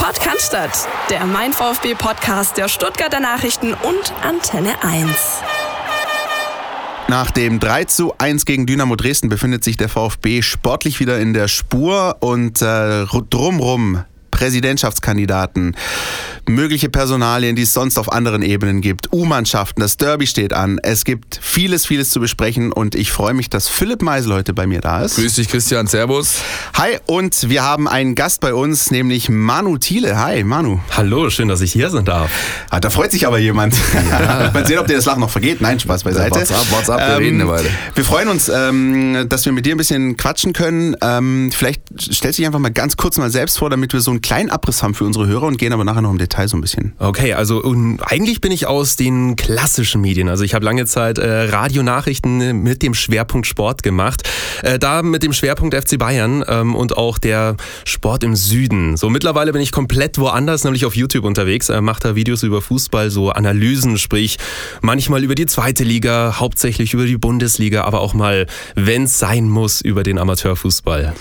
Podcast, der Mein VfB Podcast der Stuttgarter Nachrichten und Antenne 1. Nach dem 3 zu 1 gegen Dynamo Dresden befindet sich der VfB sportlich wieder in der Spur und äh, drumrum Präsidentschaftskandidaten, mögliche Personalien, die es sonst auf anderen Ebenen gibt, U-Mannschaften, das Derby steht an. Es gibt vieles, vieles zu besprechen und ich freue mich, dass Philipp Meisel heute bei mir da ist. Grüß dich, Christian. Servus. Hi, und wir haben einen Gast bei uns, nämlich Manu Thiele. Hi, Manu. Hallo, schön, dass ich hier sein darf. Ah, da freut sich aber jemand. Ja. Mal sehen, ob dir das Lachen noch vergeht. Nein, Spaß beiseite. What's up, what's up, wir ähm, reden eine Weile. Wir freuen uns, ähm, dass wir mit dir ein bisschen quatschen können. Ähm, vielleicht stellst du dich einfach mal ganz kurz mal selbst vor, damit wir so einen kleinen Abriss haben für unsere Hörer und gehen aber nachher noch im Detail so ein bisschen. Okay, also eigentlich bin ich aus den klassischen Medien. Also ich habe lange Zeit äh, Radionachrichten mit dem Schwerpunkt Sport gemacht. Äh, da mit dem Schwerpunkt FC Bayern ähm, und auch der Sport im Süden. So mittlerweile bin ich komplett woanders, nämlich auf YouTube unterwegs. Äh, mache da Videos über Fußball, so Analysen, sprich manchmal über die zweite Liga, hauptsächlich über die Bundesliga, aber auch mal, wenn es sein muss, über den Amateurfußball.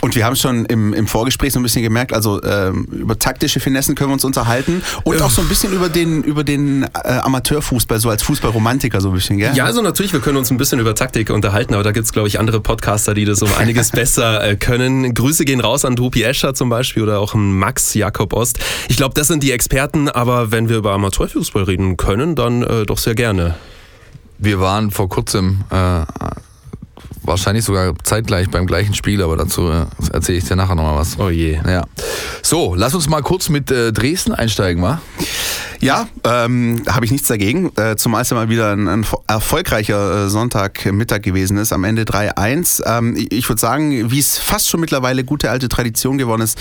Und wir haben schon im, im Vorgespräch so ein bisschen gemerkt, also ähm, über taktische Finessen können wir uns unterhalten und auch so ein bisschen über den, über den äh, Amateurfußball, so als Fußballromantiker so ein bisschen, gell? Ja, also natürlich, wir können uns ein bisschen über Taktik unterhalten, aber da gibt es, glaube ich, andere Podcaster, die das um einiges besser äh, können. Grüße gehen raus an Drupi Escher zum Beispiel oder auch an Max Jakob Ost. Ich glaube, das sind die Experten, aber wenn wir über Amateurfußball reden können, dann äh, doch sehr gerne. Wir waren vor kurzem äh, wahrscheinlich sogar zeitgleich beim gleichen Spiel, aber dazu äh, erzähle ich dir nachher nochmal was. Oh je. Ja. So, lass uns mal kurz mit äh, Dresden einsteigen, wa? Ja, ähm, habe ich nichts dagegen, äh, zumal es ja mal wieder ein, ein erfolgreicher äh, Sonntagmittag gewesen ist, am Ende 3-1. Ähm, ich würde sagen, wie es fast schon mittlerweile gute alte Tradition geworden ist,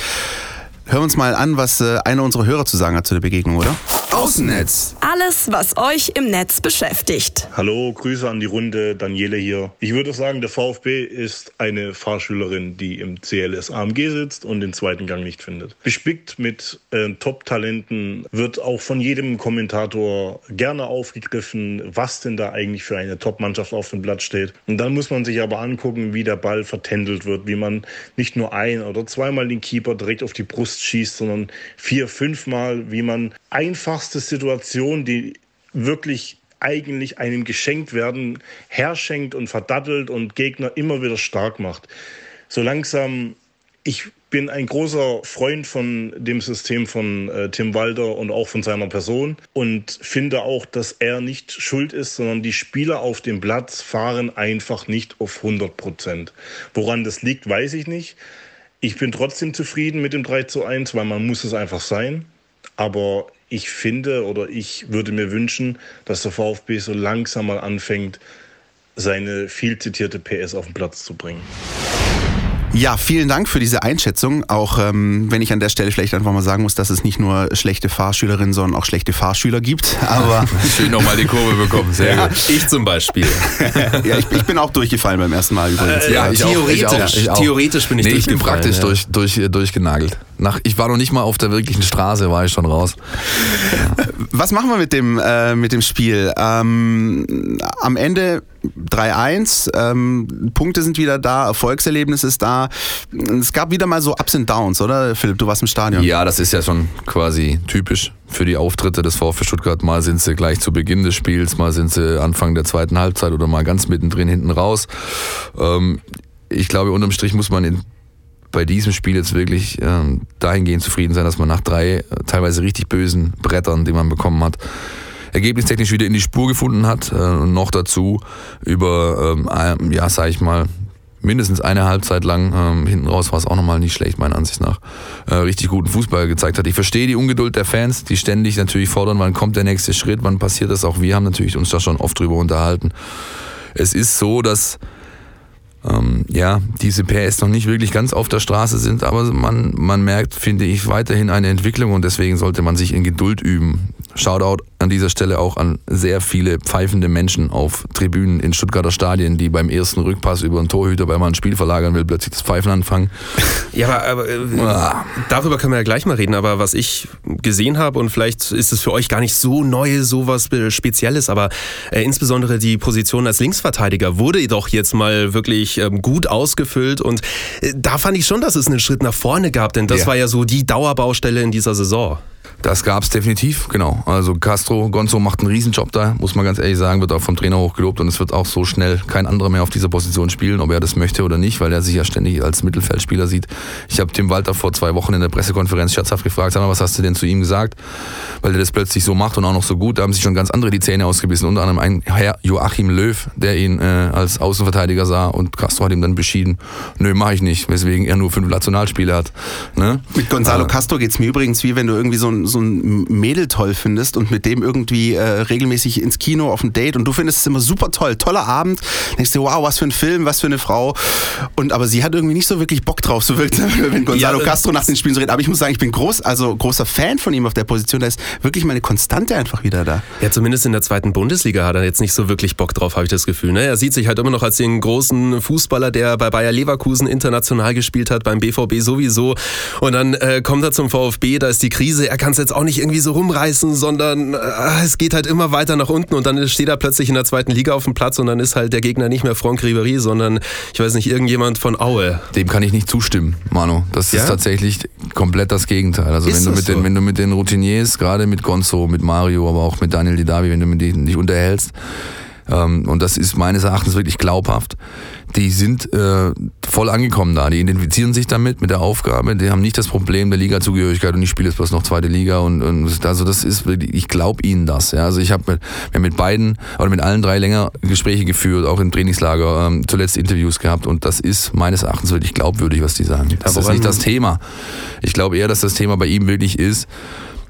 hören wir uns mal an, was äh, einer unserer Hörer zu sagen hat zu der Begegnung, oder? Außennetz. Alles, was euch im Netz beschäftigt. Hallo, Grüße an die Runde, Daniele hier. Ich würde sagen, der VfB ist eine Fahrschülerin, die im CLS AMG sitzt und den zweiten Gang nicht findet. Bespickt mit äh, Top-Talenten wird auch von jedem Kommentator gerne aufgegriffen, was denn da eigentlich für eine Top-Mannschaft auf dem Blatt steht. Und dann muss man sich aber angucken, wie der Ball vertändelt wird, wie man nicht nur ein oder zweimal den Keeper direkt auf die Brust schießt, sondern vier, fünfmal, wie man einfachste Situationen, die wirklich eigentlich einem geschenkt werden, herschenkt und verdattelt und Gegner immer wieder stark macht. So langsam, ich bin ein großer Freund von dem System von äh, Tim Walter und auch von seiner Person und finde auch, dass er nicht schuld ist, sondern die Spieler auf dem Platz fahren einfach nicht auf 100 Prozent. Woran das liegt, weiß ich nicht. Ich bin trotzdem zufrieden mit dem 3 zu 1, weil man muss es einfach sein. Aber ich finde oder ich würde mir wünschen, dass der VfB so langsam mal anfängt, seine viel zitierte PS auf den Platz zu bringen. Ja, vielen Dank für diese Einschätzung. Auch ähm, wenn ich an der Stelle vielleicht einfach mal sagen muss, dass es nicht nur schlechte Fahrschülerinnen, sondern auch schlechte Fahrschüler gibt. Aber schön nochmal die Kurve bekommen. Sehr ja, gut. Ich zum Beispiel. ja, ich, ich, bin auch durchgefallen beim ersten Mal übrigens. Äh, ja, ich theoretisch, auch, ich auch. theoretisch bin ich nee, Ich bin praktisch ja. durch, durch, durchgenagelt. Nach, ich war noch nicht mal auf der wirklichen Straße, war ich schon raus. Was machen wir mit dem, äh, mit dem Spiel? Ähm, am Ende 3-1, ähm, Punkte sind wieder da, Erfolgserlebnis ist da. Es gab wieder mal so Ups und Downs, oder Philipp? Du warst im Stadion. Ja, das ist ja schon quasi typisch für die Auftritte des VfB Stuttgart. Mal sind sie gleich zu Beginn des Spiels, mal sind sie Anfang der zweiten Halbzeit oder mal ganz mittendrin hinten raus. Ähm, ich glaube, unterm Strich muss man in bei diesem Spiel jetzt wirklich ähm, dahingehend zufrieden sein, dass man nach drei äh, teilweise richtig bösen Brettern, die man bekommen hat, ergebnistechnisch wieder in die Spur gefunden hat äh, und noch dazu über, ähm, ja, sag ich mal, mindestens eine Halbzeit lang, ähm, hinten raus war es auch nochmal nicht schlecht, meiner Ansicht nach, äh, richtig guten Fußball gezeigt hat. Ich verstehe die Ungeduld der Fans, die ständig natürlich fordern, wann kommt der nächste Schritt, wann passiert das. Auch wir haben natürlich uns da schon oft drüber unterhalten. Es ist so, dass ähm, ja, diese PS noch nicht wirklich ganz auf der Straße sind, aber man, man merkt, finde ich, weiterhin eine Entwicklung und deswegen sollte man sich in Geduld üben. Shoutout an dieser Stelle auch an sehr viele pfeifende Menschen auf Tribünen in Stuttgarter Stadien, die beim ersten Rückpass über einen Torhüter, weil man ein Spiel verlagern will, plötzlich das Pfeifen anfangen. Ja, aber, aber äh, ah. darüber können wir ja gleich mal reden. Aber was ich gesehen habe, und vielleicht ist es für euch gar nicht so neu, so was Spezielles, aber äh, insbesondere die Position als Linksverteidiger wurde doch jetzt mal wirklich ähm, gut ausgefüllt. Und äh, da fand ich schon, dass es einen Schritt nach vorne gab, denn das ja. war ja so die Dauerbaustelle in dieser Saison. Das gab es definitiv, genau. Also Castro, Gonzo macht einen Riesenjob da, muss man ganz ehrlich sagen, wird auch vom Trainer hochgelobt und es wird auch so schnell kein anderer mehr auf dieser Position spielen, ob er das möchte oder nicht, weil er sich ja ständig als Mittelfeldspieler sieht. Ich habe Tim Walter vor zwei Wochen in der Pressekonferenz scherzhaft gefragt, sag mal, was hast du denn zu ihm gesagt? Weil er das plötzlich so macht und auch noch so gut, da haben sich schon ganz andere die Zähne ausgebissen, unter anderem ein Herr Joachim Löw, der ihn äh, als Außenverteidiger sah und Castro hat ihm dann beschieden, nö, mache ich nicht, weswegen er nur fünf Nationalspiele hat. Ne? Mit Gonzalo äh, Castro geht es mir übrigens wie wenn du irgendwie so ein, so ein Mädel toll findest und mit dem irgendwie äh, regelmäßig ins Kino auf ein Date und du findest es immer super toll, toller Abend, denkst du, wow, was für ein Film, was für eine Frau. Und aber sie hat irgendwie nicht so wirklich Bock drauf, so wirkt wenn Gonzalo ja, Castro nach den Spielen so redet. Aber ich muss sagen, ich bin groß, also großer Fan von ihm auf der Position. Da ist wirklich meine Konstante einfach wieder da. Ja, zumindest in der zweiten Bundesliga hat er jetzt nicht so wirklich Bock drauf, habe ich das Gefühl. Ne? Er sieht sich halt immer noch als den großen Fußballer, der bei Bayer Leverkusen international gespielt hat, beim BVB sowieso. Und dann äh, kommt er zum VfB, da ist die Krise. Er kann es jetzt auch nicht irgendwie so rumreißen, sondern äh, es geht halt immer weiter nach unten und dann steht er plötzlich in der zweiten Liga auf dem Platz und dann ist halt der Gegner nicht mehr Franck Ribery, sondern ich weiß nicht, irgendjemand von Aue. Dem kann ich nicht zustimmen, Manu. Das ja? ist tatsächlich komplett das Gegenteil. Also wenn du, mit so? den, wenn du mit den Routiniers, gerade mit Gonzo, mit Mario, aber auch mit Daniel Didavi, wenn du mit denen dich unterhältst, ähm, und das ist meines Erachtens wirklich glaubhaft, die sind äh, voll angekommen da. Die identifizieren sich damit, mit der Aufgabe. Die haben nicht das Problem der Liga-Zugehörigkeit und ich spiele jetzt bloß noch zweite Liga. Und, und also das ist, ich glaube ihnen das. Ja. Also ich habe mit, mit beiden oder mit allen drei länger Gespräche geführt, auch im Trainingslager, ähm, zuletzt Interviews gehabt und das ist meines Erachtens wirklich glaubwürdig, was die sagen. Das ist nicht das Thema. Ich glaube eher, dass das Thema bei ihm wirklich ist,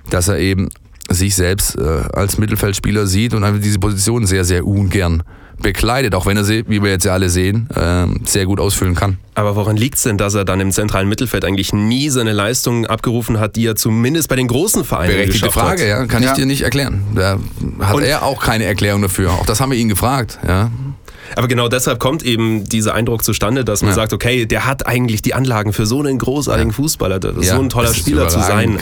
dass er eben sich selbst äh, als Mittelfeldspieler sieht und einfach diese Position sehr, sehr ungern bekleidet, auch wenn er sie, wie wir jetzt ja alle sehen, äh, sehr gut ausfüllen kann. Aber woran liegt es denn, dass er dann im zentralen Mittelfeld eigentlich nie seine Leistungen abgerufen hat, die er zumindest bei den großen Vereinen Berechtigte Frage, hat? ja, kann ja. ich dir nicht erklären. Da hat und er auch keine Erklärung dafür. Auch das haben wir ihn gefragt, ja. Aber genau deshalb kommt eben dieser Eindruck zustande, dass man ja. sagt, okay, der hat eigentlich die Anlagen für so einen großartigen ja. Fußballer, ja, so ein toller Spieler zu sein.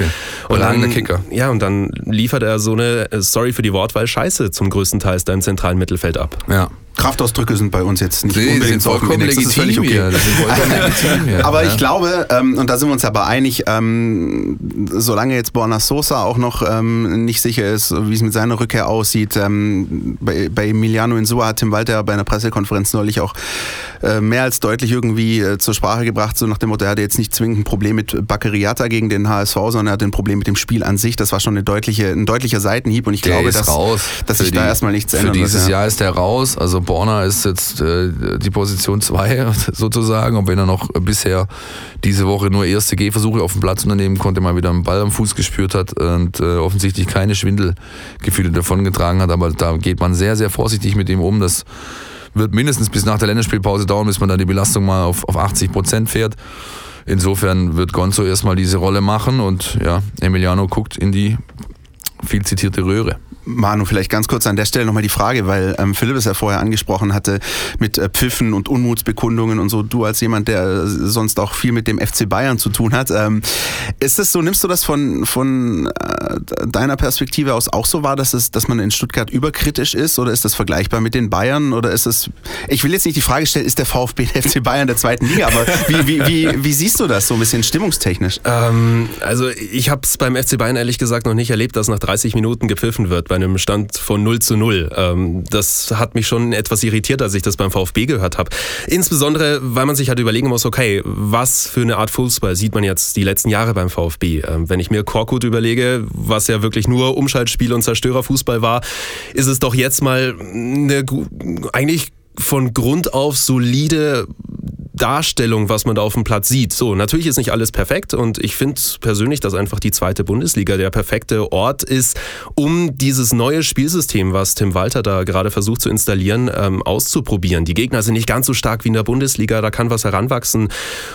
Und dann, Kicker. Ja, und dann liefert er so eine, äh, sorry für die Wortwahl, Scheiße zum größten Teil da im zentralen Mittelfeld ab. Ja. Kraftausdrücke sind bei uns jetzt nicht nee, unbedingt sind vollkommen legitim. Das ist völlig okay. legitim Aber ich glaube, ähm, und da sind wir uns aber einig, ähm, solange jetzt Borna Sosa auch noch ähm, nicht sicher ist, wie es mit seiner Rückkehr aussieht, ähm, bei, bei Emiliano Insua hat Tim Walter bei einer Pressekonferenz neulich auch äh, mehr als deutlich irgendwie äh, zur Sprache gebracht, so nach dem Motto, er hatte jetzt nicht zwingend ein Problem mit Baccariata gegen den HSV, sondern er hatte ein Problem mit dem Spiel an sich. Das war schon eine deutliche, ein deutlicher Seitenhieb und ich Der glaube, dass, dass sich da erstmal nichts ändert. Für dieses wird, ja. Jahr ist er raus, also Borner ist jetzt äh, die Position 2 sozusagen, und wenn er noch bisher diese Woche nur erste Gehversuche auf dem Platz unternehmen konnte, mal wieder einen Ball am Fuß gespürt hat und äh, offensichtlich keine Schwindelgefühle davongetragen hat, aber da geht man sehr, sehr vorsichtig mit ihm um. Das wird mindestens bis nach der Länderspielpause dauern, bis man da die Belastung mal auf, auf 80 Prozent fährt. Insofern wird Gonzo erstmal diese Rolle machen und ja, Emiliano guckt in die viel zitierte Röhre. Manu, vielleicht ganz kurz an der Stelle nochmal die Frage, weil ähm, Philipp es ja vorher angesprochen hatte mit äh, Pfiffen und Unmutsbekundungen und so. Du als jemand, der äh, sonst auch viel mit dem FC Bayern zu tun hat, ähm, ist es so, nimmst du das von, von äh, deiner Perspektive aus auch so wahr, dass, es, dass man in Stuttgart überkritisch ist oder ist das vergleichbar mit den Bayern oder ist es, ich will jetzt nicht die Frage stellen, ist der VfB der FC Bayern der zweiten Liga, aber wie, wie, wie, wie siehst du das so ein bisschen stimmungstechnisch? Ähm, also ich habe es beim FC Bayern ehrlich gesagt noch nicht erlebt, dass nach 30 Minuten gepfiffen wird bei einem Stand von 0 zu 0. Ähm, das hat mich schon etwas irritiert, als ich das beim VfB gehört habe. Insbesondere, weil man sich halt überlegen muss, okay, was für eine Art Fußball sieht man jetzt die letzten Jahre beim VfB? Ähm, wenn ich mir Korkut überlege, was ja wirklich nur Umschaltspiel und Zerstörerfußball war, ist es doch jetzt mal eine eigentlich von Grund auf solide Darstellung, was man da auf dem Platz sieht. So, natürlich ist nicht alles perfekt und ich finde persönlich, dass einfach die zweite Bundesliga der perfekte Ort ist, um dieses neue Spielsystem, was Tim Walter da gerade versucht zu installieren, ähm, auszuprobieren. Die Gegner sind nicht ganz so stark wie in der Bundesliga, da kann was heranwachsen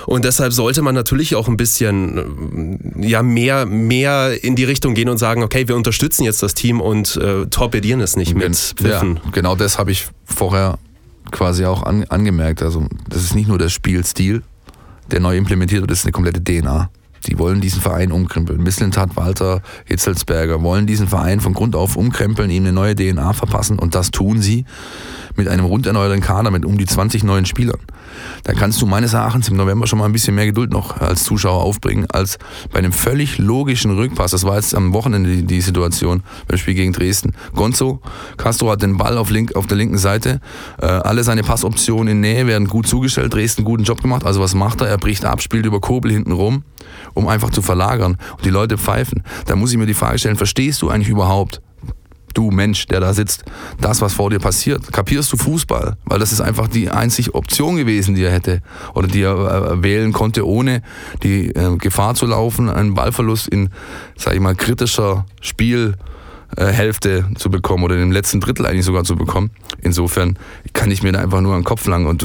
und deshalb sollte man natürlich auch ein bisschen ja mehr mehr in die Richtung gehen und sagen, okay, wir unterstützen jetzt das Team und äh, torpedieren es nicht mit Pfiffen. Ja, genau das habe ich vorher quasi auch an, angemerkt. Also das ist nicht nur der Spielstil, der neu implementiert wird, das ist eine komplette DNA. Die wollen diesen Verein umkrempeln. Misslintat, Walter, Hitzelsberger wollen diesen Verein von Grund auf umkrempeln, ihm eine neue DNA verpassen und das tun sie mit einem rund erneuerten Kader mit um die 20 neuen Spielern. Da kannst du meines Erachtens im November schon mal ein bisschen mehr Geduld noch als Zuschauer aufbringen, als bei einem völlig logischen Rückpass. Das war jetzt am Wochenende die, die Situation beim Spiel gegen Dresden. Gonzo, Castro hat den Ball auf, link, auf der linken Seite. Äh, alle seine Passoptionen in Nähe werden gut zugestellt. Dresden guten Job gemacht. Also was macht er? Er bricht ab, spielt über Kobel hinten rum, um einfach zu verlagern. Und die Leute pfeifen. Da muss ich mir die Frage stellen, verstehst du eigentlich überhaupt, du Mensch, der da sitzt, das, was vor dir passiert. Kapierst du Fußball? Weil das ist einfach die einzige Option gewesen, die er hätte oder die er äh, wählen konnte, ohne die äh, Gefahr zu laufen, einen Ballverlust in, sag ich mal, kritischer Spielhälfte zu bekommen oder im letzten Drittel eigentlich sogar zu bekommen. Insofern kann ich mir da einfach nur einen Kopf langen und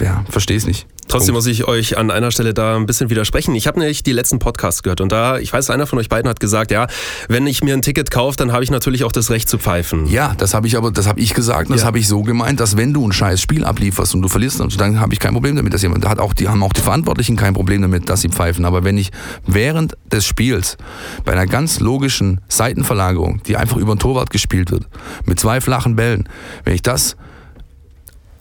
ja, verstehe es nicht. Trotzdem muss ich euch an einer Stelle da ein bisschen widersprechen. Ich habe nämlich die letzten Podcasts gehört und da, ich weiß, einer von euch beiden hat gesagt, ja, wenn ich mir ein Ticket kaufe, dann habe ich natürlich auch das Recht zu pfeifen. Ja, das habe ich aber, das habe ich gesagt, das ja. habe ich so gemeint, dass wenn du ein scheiß Spiel ablieferst und du verlierst, dann habe ich kein Problem damit, dass jemand, da hat auch die haben auch die Verantwortlichen kein Problem damit, dass sie pfeifen. Aber wenn ich während des Spiels bei einer ganz logischen Seitenverlagerung, die einfach über den Torwart gespielt wird, mit zwei flachen Bällen, wenn ich das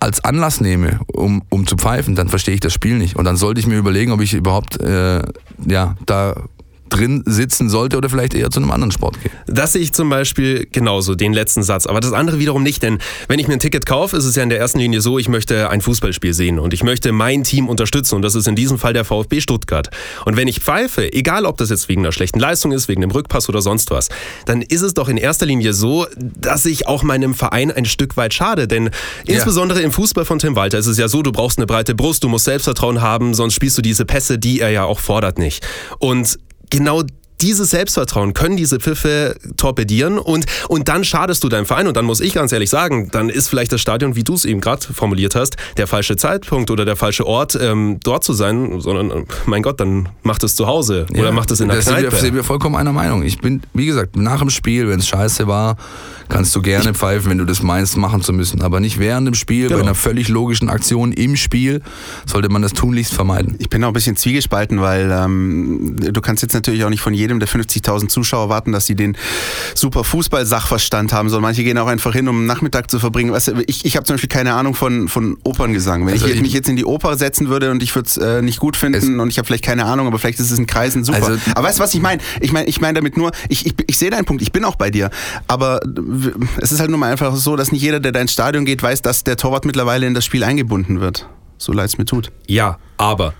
als Anlass nehme, um, um zu pfeifen, dann verstehe ich das Spiel nicht. Und dann sollte ich mir überlegen, ob ich überhaupt äh, ja, da drin sitzen sollte oder vielleicht eher zu einem anderen Sport gehen. Das sehe ich zum Beispiel genauso, den letzten Satz. Aber das andere wiederum nicht, denn wenn ich mir ein Ticket kaufe, ist es ja in der ersten Linie so, ich möchte ein Fußballspiel sehen und ich möchte mein Team unterstützen und das ist in diesem Fall der VfB Stuttgart. Und wenn ich pfeife, egal ob das jetzt wegen einer schlechten Leistung ist, wegen einem Rückpass oder sonst was, dann ist es doch in erster Linie so, dass ich auch meinem Verein ein Stück weit schade, denn insbesondere ja. im Fußball von Tim Walter ist es ja so, du brauchst eine breite Brust, du musst Selbstvertrauen haben, sonst spielst du diese Pässe, die er ja auch fordert nicht. Und genau dieses Selbstvertrauen können diese Pfiffe torpedieren und, und dann schadest du deinem Verein. Und dann muss ich ganz ehrlich sagen, dann ist vielleicht das Stadion, wie du es eben gerade formuliert hast, der falsche Zeitpunkt oder der falsche Ort, ähm, dort zu sein, sondern mein Gott, dann macht es zu Hause oder ja, macht es in der Kneipe. Da sind wir vollkommen einer Meinung. Ich bin, wie gesagt, nach dem Spiel, wenn es scheiße war, kannst du gerne ich, pfeifen, wenn du das meinst, machen zu müssen. Aber nicht während dem Spiel, genau. bei einer völlig logischen Aktion im Spiel, sollte man das tunlichst vermeiden. Ich bin auch ein bisschen zwiegespalten, weil ähm, du kannst jetzt natürlich auch nicht von jedem jedem der 50.000 Zuschauer warten, dass sie den super Fußball-Sachverstand haben, sondern manche gehen auch einfach hin, um einen Nachmittag zu verbringen. Weißt du, ich ich habe zum Beispiel keine Ahnung von, von Operngesang. Wenn also ich, ich, mich jetzt in die Oper setzen würde und ich würde es äh, nicht gut finden und ich habe vielleicht keine Ahnung, aber vielleicht ist es in Kreisen super. Also, aber weißt du, was ich meine? Ich meine ich mein damit nur, ich, ich, ich sehe deinen Punkt, ich bin auch bei dir. Aber es ist halt nur mal einfach so, dass nicht jeder, der da ins Stadion geht, weiß, dass der Torwart mittlerweile in das Spiel eingebunden wird. So leid es mir tut. Ja, aber.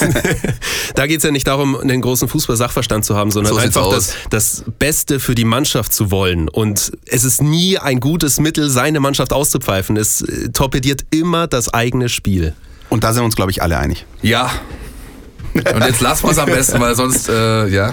da geht es ja nicht darum, einen großen Fußball-Sachverstand zu haben, sondern so einfach das, das, Beste für die Mannschaft zu wollen. Und es ist nie ein gutes Mittel, seine Mannschaft auszupfeifen. Es äh, torpediert immer das eigene Spiel. Und da sind wir uns, glaube ich, alle einig. Ja. Und jetzt lassen wir es am besten, weil sonst, äh, ja.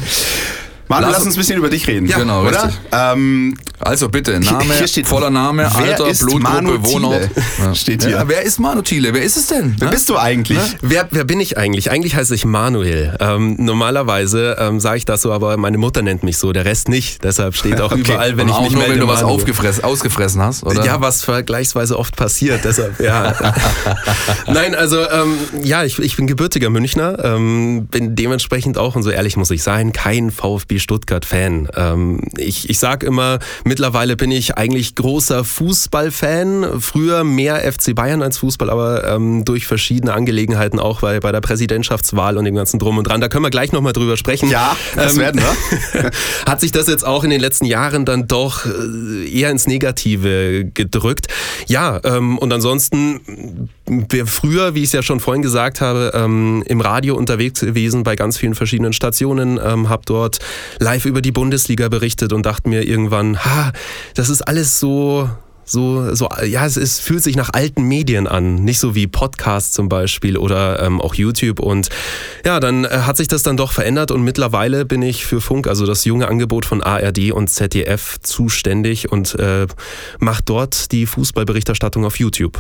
Manu, lass, lass, uns ein bisschen über dich reden. Ja, genau, oder? richtig. Ähm, also bitte, Name, hier steht, voller Name, Alter, Blutgruppe, Wohnort. Ja. Steht hier. Ja, wer ist Manu Thiele? Wer ist es denn? Wer bist du eigentlich? Wer, wer bin ich eigentlich? Eigentlich heiße ich Manuel. Ähm, normalerweise ähm, sage ich das so, aber meine Mutter nennt mich so, der Rest nicht. Deshalb steht auch okay. überall, wenn Und ich mich nur, melde, wenn du was aufgefressen, ausgefressen hast, oder? Ja, was vergleichsweise oft passiert. Deshalb, ja. Nein, also ähm, ja, ich, ich bin gebürtiger Münchner, ähm, bin dementsprechend auch, und so ehrlich muss ich sein, kein VfB Stuttgart-Fan. Ähm, ich ich sage immer, mittlerweile bin ich eigentlich großer Fußballfan. Früher mehr FC Bayern als Fußball, aber ähm, durch verschiedene Angelegenheiten auch bei, bei der Präsidentschaftswahl und dem ganzen Drum und Dran. Da können wir gleich nochmal drüber sprechen. Ja, das ähm, werden wir. hat sich das jetzt auch in den letzten Jahren dann doch äh, eher ins Negative gedrückt. Ja, ähm, und ansonsten wir früher, wie ich es ja schon vorhin gesagt habe, ähm, im Radio unterwegs gewesen bei ganz vielen verschiedenen Stationen, ähm, habe dort live über die Bundesliga berichtet und dachte mir irgendwann, ha, das ist alles so so, so, ja, es ist, fühlt sich nach alten Medien an, nicht so wie Podcasts zum Beispiel oder ähm, auch YouTube. Und ja, dann äh, hat sich das dann doch verändert und mittlerweile bin ich für Funk, also das junge Angebot von ARD und ZDF, zuständig und äh, mache dort die Fußballberichterstattung auf YouTube.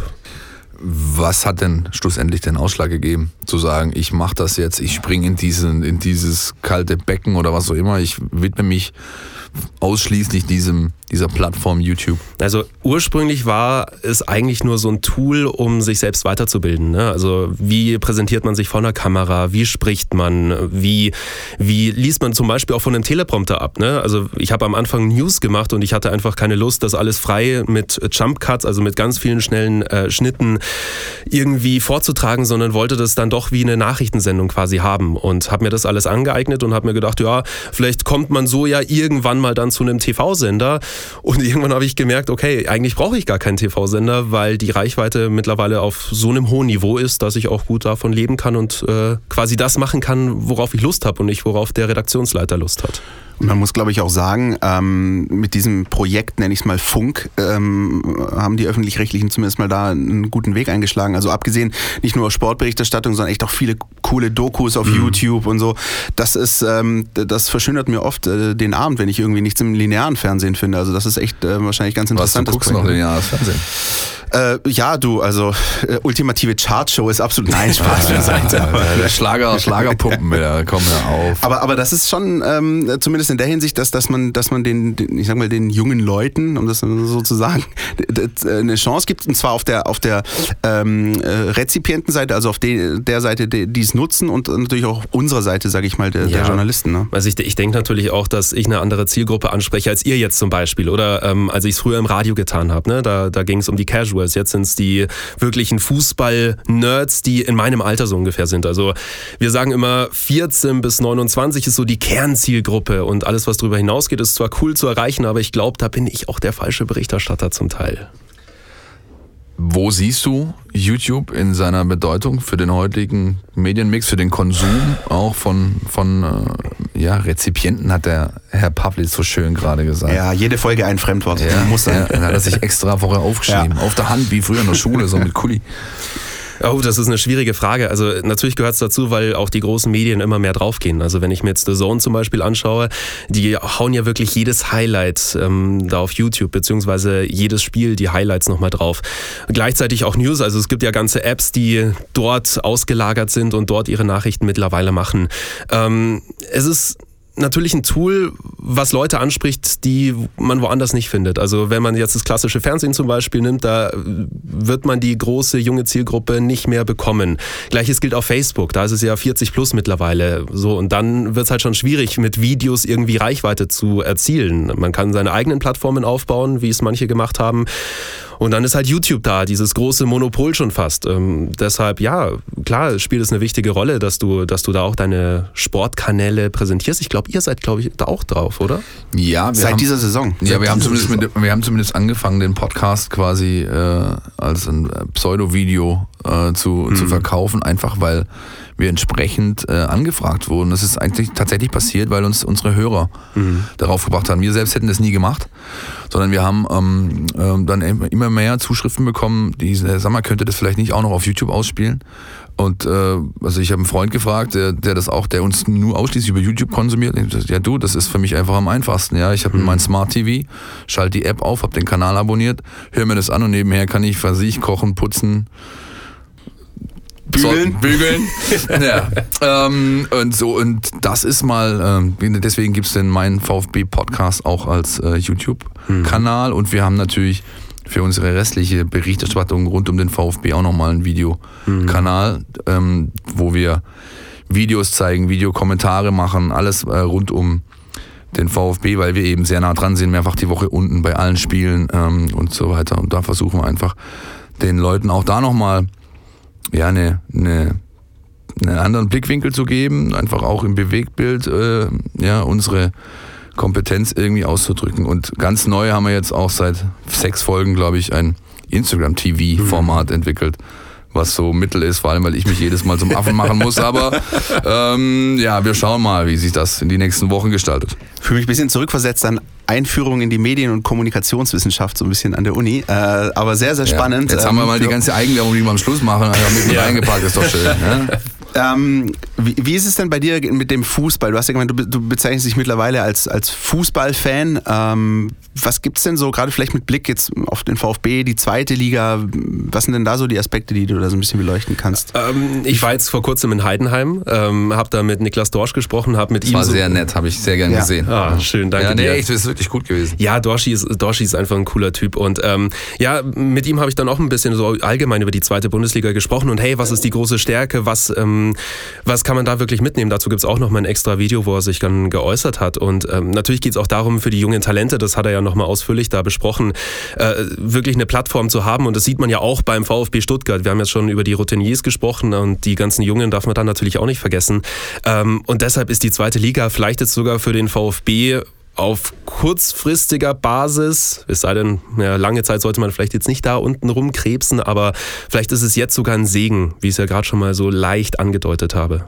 Was hat denn schlussendlich den Ausschlag gegeben, zu sagen, ich mache das jetzt, ich springe in, diesen, in dieses kalte Becken oder was auch immer, ich widme mich ausschließlich diesem, dieser Plattform YouTube? Also ursprünglich war es eigentlich nur so ein Tool, um sich selbst weiterzubilden. Ne? Also wie präsentiert man sich vor einer Kamera, wie spricht man, wie, wie liest man zum Beispiel auch von einem Teleprompter ab. Ne? Also ich habe am Anfang News gemacht und ich hatte einfach keine Lust, das alles frei mit Jump Cuts, also mit ganz vielen schnellen äh, Schnitten irgendwie vorzutragen, sondern wollte das dann doch wie eine Nachrichtensendung quasi haben und habe mir das alles angeeignet und habe mir gedacht, ja, vielleicht kommt man so ja irgendwann mal dann zu einem TV-Sender und irgendwann habe ich gemerkt, okay, eigentlich brauche ich gar keinen TV-Sender, weil die Reichweite mittlerweile auf so einem hohen Niveau ist, dass ich auch gut davon leben kann und äh, quasi das machen kann, worauf ich Lust habe und nicht worauf der Redaktionsleiter Lust hat. Man muss, glaube ich, auch sagen, ähm, mit diesem Projekt, nenne ich es mal Funk, ähm, haben die Öffentlich-Rechtlichen zumindest mal da einen guten Weg eingeschlagen. Also abgesehen nicht nur Sportberichterstattung, sondern echt auch viele coole Dokus auf mhm. YouTube und so. Das ist, ähm, das verschönert mir oft äh, den Abend, wenn ich irgendwie nichts im linearen Fernsehen finde. Also das ist echt äh, wahrscheinlich ganz interessant. Was, du guckst noch lineares Fernsehen? Äh, ja, du, also äh, ultimative Chartshow ist absolut nein Spaß beiseite. Ja, ja, Schlager, Schlagerpumpen wieder, kommen ja auf. Aber, aber das ist schon ähm, zumindest in der Hinsicht, dass, dass man, dass man den, den, ich sag mal, den jungen Leuten, um das so zu sagen, eine Chance gibt, und zwar auf der auf der ähm, äh, Rezipientenseite, also auf de, der Seite, die es nutzen und natürlich auch unserer Seite, sage ich mal, der, ja. der Journalisten. Ne? Also ich, ich denke natürlich auch, dass ich eine andere Zielgruppe anspreche als ihr jetzt zum Beispiel, oder ähm, als ich es früher im Radio getan habe. Ne? Da, da ging es um die Casual Casuals. Jetzt sind es die wirklichen Fußball-Nerds, die in meinem Alter so ungefähr sind. Also wir sagen immer, 14 bis 29 ist so die Kernzielgruppe und alles, was darüber hinausgeht, ist zwar cool zu erreichen, aber ich glaube, da bin ich auch der falsche Berichterstatter zum Teil. Wo siehst du YouTube in seiner Bedeutung für den heutigen Medienmix, für den Konsum auch von, von äh, ja, Rezipienten, hat der Herr Pavlitz so schön gerade gesagt. Ja, jede Folge ein Fremdwort. Ja, muss sein. Ja, hat er sich extra vorher aufgeschrieben. Ja. Auf der Hand, wie früher in der Schule, so mit Kuli. Oh, das ist eine schwierige Frage. Also natürlich gehört es dazu, weil auch die großen Medien immer mehr draufgehen. Also wenn ich mir jetzt The Zone zum Beispiel anschaue, die hauen ja wirklich jedes Highlight ähm, da auf YouTube, beziehungsweise jedes Spiel die Highlights nochmal drauf. Gleichzeitig auch News, also es gibt ja ganze Apps, die dort ausgelagert sind und dort ihre Nachrichten mittlerweile machen. Ähm, es ist natürlich ein Tool, was Leute anspricht, die man woanders nicht findet. Also wenn man jetzt das klassische Fernsehen zum Beispiel nimmt, da wird man die große junge Zielgruppe nicht mehr bekommen. Gleiches gilt auf Facebook, da ist es ja 40 plus mittlerweile. So und dann wird es halt schon schwierig, mit Videos irgendwie Reichweite zu erzielen. Man kann seine eigenen Plattformen aufbauen, wie es manche gemacht haben. Und dann ist halt YouTube da, dieses große Monopol schon fast. Ähm, deshalb, ja, klar, spielt es eine wichtige Rolle, dass du, dass du da auch deine Sportkanäle präsentierst. Ich glaube, ihr seid, glaube ich, da auch drauf, oder? Ja, seit haben, dieser Saison. Ja, wir haben, zumindest mit, wir haben zumindest angefangen, den Podcast quasi äh, als ein Pseudo-Video äh, zu, mhm. zu verkaufen, einfach weil wir entsprechend äh, angefragt wurden. Das ist eigentlich tatsächlich passiert, weil uns unsere Hörer mhm. darauf gebracht haben. Wir selbst hätten das nie gemacht, sondern wir haben ähm, ähm, dann immer mehr Zuschriften bekommen, die, sag mal, könnte das vielleicht nicht auch noch auf YouTube ausspielen? Und äh, also ich habe einen Freund gefragt, der, der das auch, der uns nur ausschließlich über YouTube konsumiert. Ja, du, das ist für mich einfach am einfachsten. Ja, ich habe mhm. mein Smart TV, schalte die App auf, habe den Kanal abonniert, höre mir das an und nebenher kann ich für sich kochen, putzen, Bügeln. Bügeln. ja. Ähm, und so, und das ist mal, ähm, deswegen gibt es den Mein VfB-Podcast auch als äh, YouTube-Kanal. Mhm. Und wir haben natürlich für unsere restliche Berichterstattung rund um den VfB auch nochmal einen Videokanal, mhm. ähm, wo wir Videos zeigen, Videokommentare machen, alles äh, rund um den VfB, weil wir eben sehr nah dran sind, mehrfach die Woche unten bei allen Spielen ähm, und so weiter. Und da versuchen wir einfach den Leuten auch da nochmal ja, eine, eine, einen anderen Blickwinkel zu geben, einfach auch im Bewegtbild äh, ja, unsere Kompetenz irgendwie auszudrücken. Und ganz neu haben wir jetzt auch seit sechs Folgen, glaube ich, ein Instagram-TV-Format mhm. entwickelt, was so Mittel ist, vor allem weil ich mich jedes Mal zum Affen machen muss. Aber ähm, ja, wir schauen mal, wie sich das in die nächsten Wochen gestaltet. Fühle mich ein bisschen zurückversetzt an Einführung in die Medien- und Kommunikationswissenschaft, so ein bisschen an der Uni. Äh, aber sehr, sehr spannend. Ja, jetzt haben wir mal die ganze Eigenwerbung, die wir am Schluss machen, einfach mit ja. reingepackt, ist doch schön. Ne? Ähm, wie, wie, ist es denn bei dir mit dem Fußball? Du hast ja gemeint, du, du bezeichnest dich mittlerweile als, als Fußballfan. Ähm, was gibt es denn so, gerade vielleicht mit Blick jetzt auf den VfB, die zweite Liga, was sind denn da so die Aspekte, die du da so ein bisschen beleuchten kannst? Ähm, ich war jetzt vor kurzem in Heidenheim, ähm, habe da mit Niklas Dorsch gesprochen, habe mit das ihm. War so sehr nett, habe ich sehr gern ja. gesehen. Ah, schön, danke ja, nee, dir. echt, das ist wirklich gut gewesen. Ja, Dorschi ist, Dorschi ist einfach ein cooler Typ und ähm, ja, mit ihm habe ich dann auch ein bisschen so allgemein über die zweite Bundesliga gesprochen und hey, was ist die große Stärke, was, ähm, was kann man da wirklich mitnehmen? Dazu gibt es auch noch mal ein extra Video, wo er sich dann geäußert hat und ähm, natürlich geht es auch darum, für die jungen Talente, das hat er ja nochmal ausführlich da besprochen, äh, wirklich eine Plattform zu haben und das sieht man ja auch beim VfB Stuttgart. Wir haben jetzt schon über die Routiniers gesprochen und die ganzen Jungen darf man dann natürlich auch nicht vergessen ähm, und deshalb ist die zweite Liga vielleicht jetzt sogar für den VfB auf kurzfristiger Basis, es sei denn, ja, lange Zeit sollte man vielleicht jetzt nicht da unten rumkrebsen, aber vielleicht ist es jetzt sogar ein Segen, wie ich es ja gerade schon mal so leicht angedeutet habe.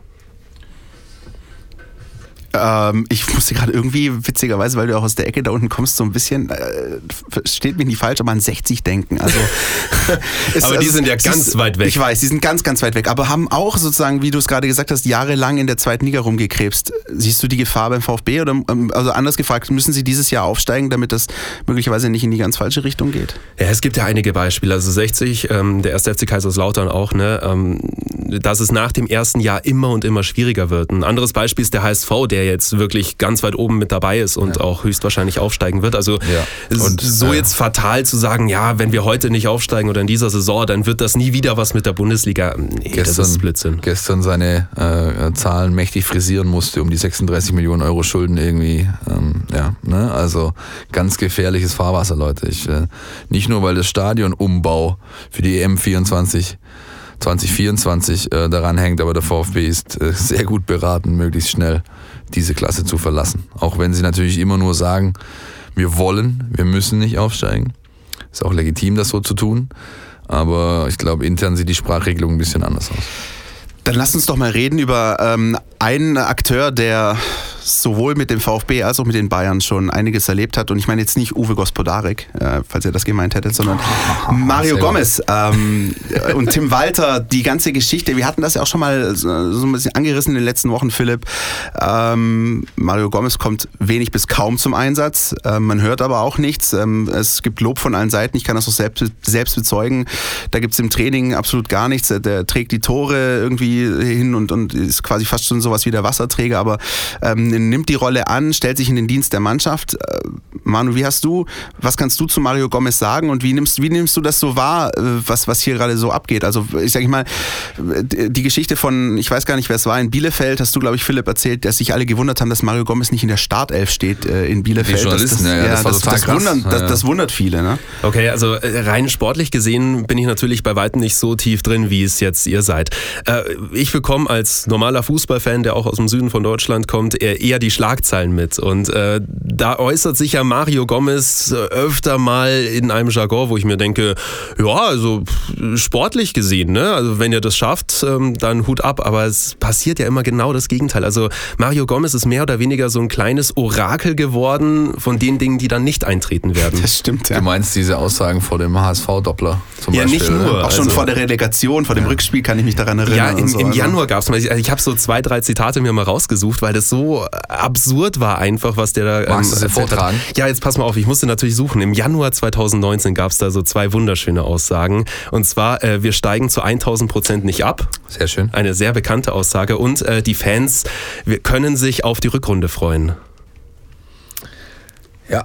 Ähm, ich musste gerade irgendwie, witzigerweise, weil du auch aus der Ecke da unten kommst, so ein bisschen, äh, steht mir nicht falsch, aber an 60 denken. Also, ist, aber die also, sind ja ganz ist, weit weg. Ich weiß, die sind ganz, ganz weit weg, aber haben auch sozusagen, wie du es gerade gesagt hast, jahrelang in der zweiten Liga rumgekrebst. Siehst du die Gefahr beim VfB oder, ähm, also anders gefragt, müssen sie dieses Jahr aufsteigen, damit das möglicherweise nicht in die ganz falsche Richtung geht? Ja, es gibt ja einige Beispiele. Also 60, ähm, der erste FC Kaiserslautern auch, ne, ähm, dass es nach dem ersten Jahr immer und immer schwieriger wird. Ein anderes Beispiel ist der HSV, der der jetzt wirklich ganz weit oben mit dabei ist und ja. auch höchstwahrscheinlich aufsteigen wird. Also ja. und, so äh, jetzt fatal zu sagen, ja, wenn wir heute nicht aufsteigen oder in dieser Saison, dann wird das nie wieder was mit der Bundesliga. Nee, gestern, das ist Blödsinn. Gestern seine äh, Zahlen mächtig frisieren musste, um die 36 Millionen Euro Schulden irgendwie. Ähm, ja, ne? Also ganz gefährliches Fahrwasser, Leute. Ich, äh, nicht nur, weil das Stadionumbau für die EM 24 2024 äh, daran hängt, aber der VfB ist äh, sehr gut beraten, möglichst schnell diese Klasse zu verlassen. Auch wenn sie natürlich immer nur sagen, wir wollen, wir müssen nicht aufsteigen. Ist auch legitim, das so zu tun. Aber ich glaube, intern sieht die Sprachregelung ein bisschen anders aus. Dann lass uns doch mal reden über ähm, einen Akteur, der sowohl mit dem VfB als auch mit den Bayern schon einiges erlebt hat. Und ich meine jetzt nicht Uwe Gospodarek, äh, falls ihr das gemeint hättet, sondern Mario Gomez ähm, und Tim Walter, die ganze Geschichte. Wir hatten das ja auch schon mal so ein bisschen angerissen in den letzten Wochen, Philipp. Ähm, Mario Gomez kommt wenig bis kaum zum Einsatz. Ähm, man hört aber auch nichts. Ähm, es gibt Lob von allen Seiten. Ich kann das auch selbst, selbst bezeugen. Da gibt es im Training absolut gar nichts. Der, der, trägt die Tore irgendwie hin und, und ist quasi fast schon sowas wie der Wasserträger, aber ähm, nimmt die Rolle an, stellt sich in den Dienst der Mannschaft. Äh, Manu, wie hast du, was kannst du zu Mario Gomez sagen und wie nimmst, wie nimmst du das so wahr, äh, was, was hier gerade so abgeht? Also ich sage mal, die Geschichte von, ich weiß gar nicht, wer es war, in Bielefeld, hast du, glaube ich, Philipp erzählt, dass sich alle gewundert haben, dass Mario Gomez nicht in der Startelf steht äh, in Bielefeld. Die Journalisten, das, das, ja, das, das, das, wundert, das, das, wundert viele. Ne? Okay, also rein sportlich gesehen bin ich natürlich bei weitem nicht so tief drin, wie es jetzt ihr seid. Ich bekomme als normaler Fußballfan, der auch aus dem Süden von Deutschland kommt, eher eher die Schlagzeilen mit. Und äh, da äußert sich ja Mario Gomez öfter mal in einem Jargon, wo ich mir denke, ja, also sportlich gesehen, ne? Also wenn ihr das schafft, ähm, dann Hut ab. Aber es passiert ja immer genau das Gegenteil. Also Mario Gomez ist mehr oder weniger so ein kleines Orakel geworden von den Dingen, die dann nicht eintreten werden. Das stimmt, ja. Du meinst diese Aussagen vor dem HSV-Doppler zum ja, Beispiel? Ja, nicht nur. Auch schon also, vor der Relegation, vor dem ja. Rückspiel kann ich mich daran erinnern. Ja, in, so, im also. Januar gab es mal, also ich habe so zwei, drei Zitate mir mal rausgesucht, weil das so absurd war einfach, was der da Magst ähm, erzählt hat. Ja, jetzt pass mal auf, ich musste natürlich suchen. Im Januar 2019 gab es da so zwei wunderschöne Aussagen. Und zwar, äh, wir steigen zu 1000 Prozent nicht ab. Sehr schön. Eine sehr bekannte Aussage. Und äh, die Fans wir können sich auf die Rückrunde freuen. Ja,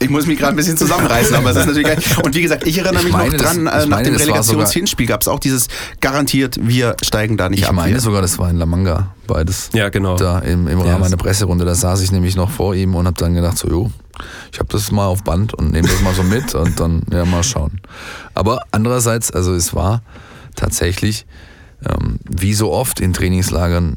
ich muss mich gerade ein bisschen zusammenreißen, aber es ist natürlich geil. Und wie gesagt, ich erinnere mich meine, noch dran, das, äh, nach dem Relegationshinspiel gab es auch dieses garantiert, wir steigen da nicht ich ab. Ich meine sogar, das war in La Manga, beides. Ja, genau. Da im, im Rahmen ja, einer Presserunde, da saß ich nämlich noch vor ihm und habe dann gedacht, so, jo, ich habe das mal auf Band und nehme das mal so mit und dann, ja, mal schauen. Aber andererseits, also es war tatsächlich, ähm, wie so oft in Trainingslagern,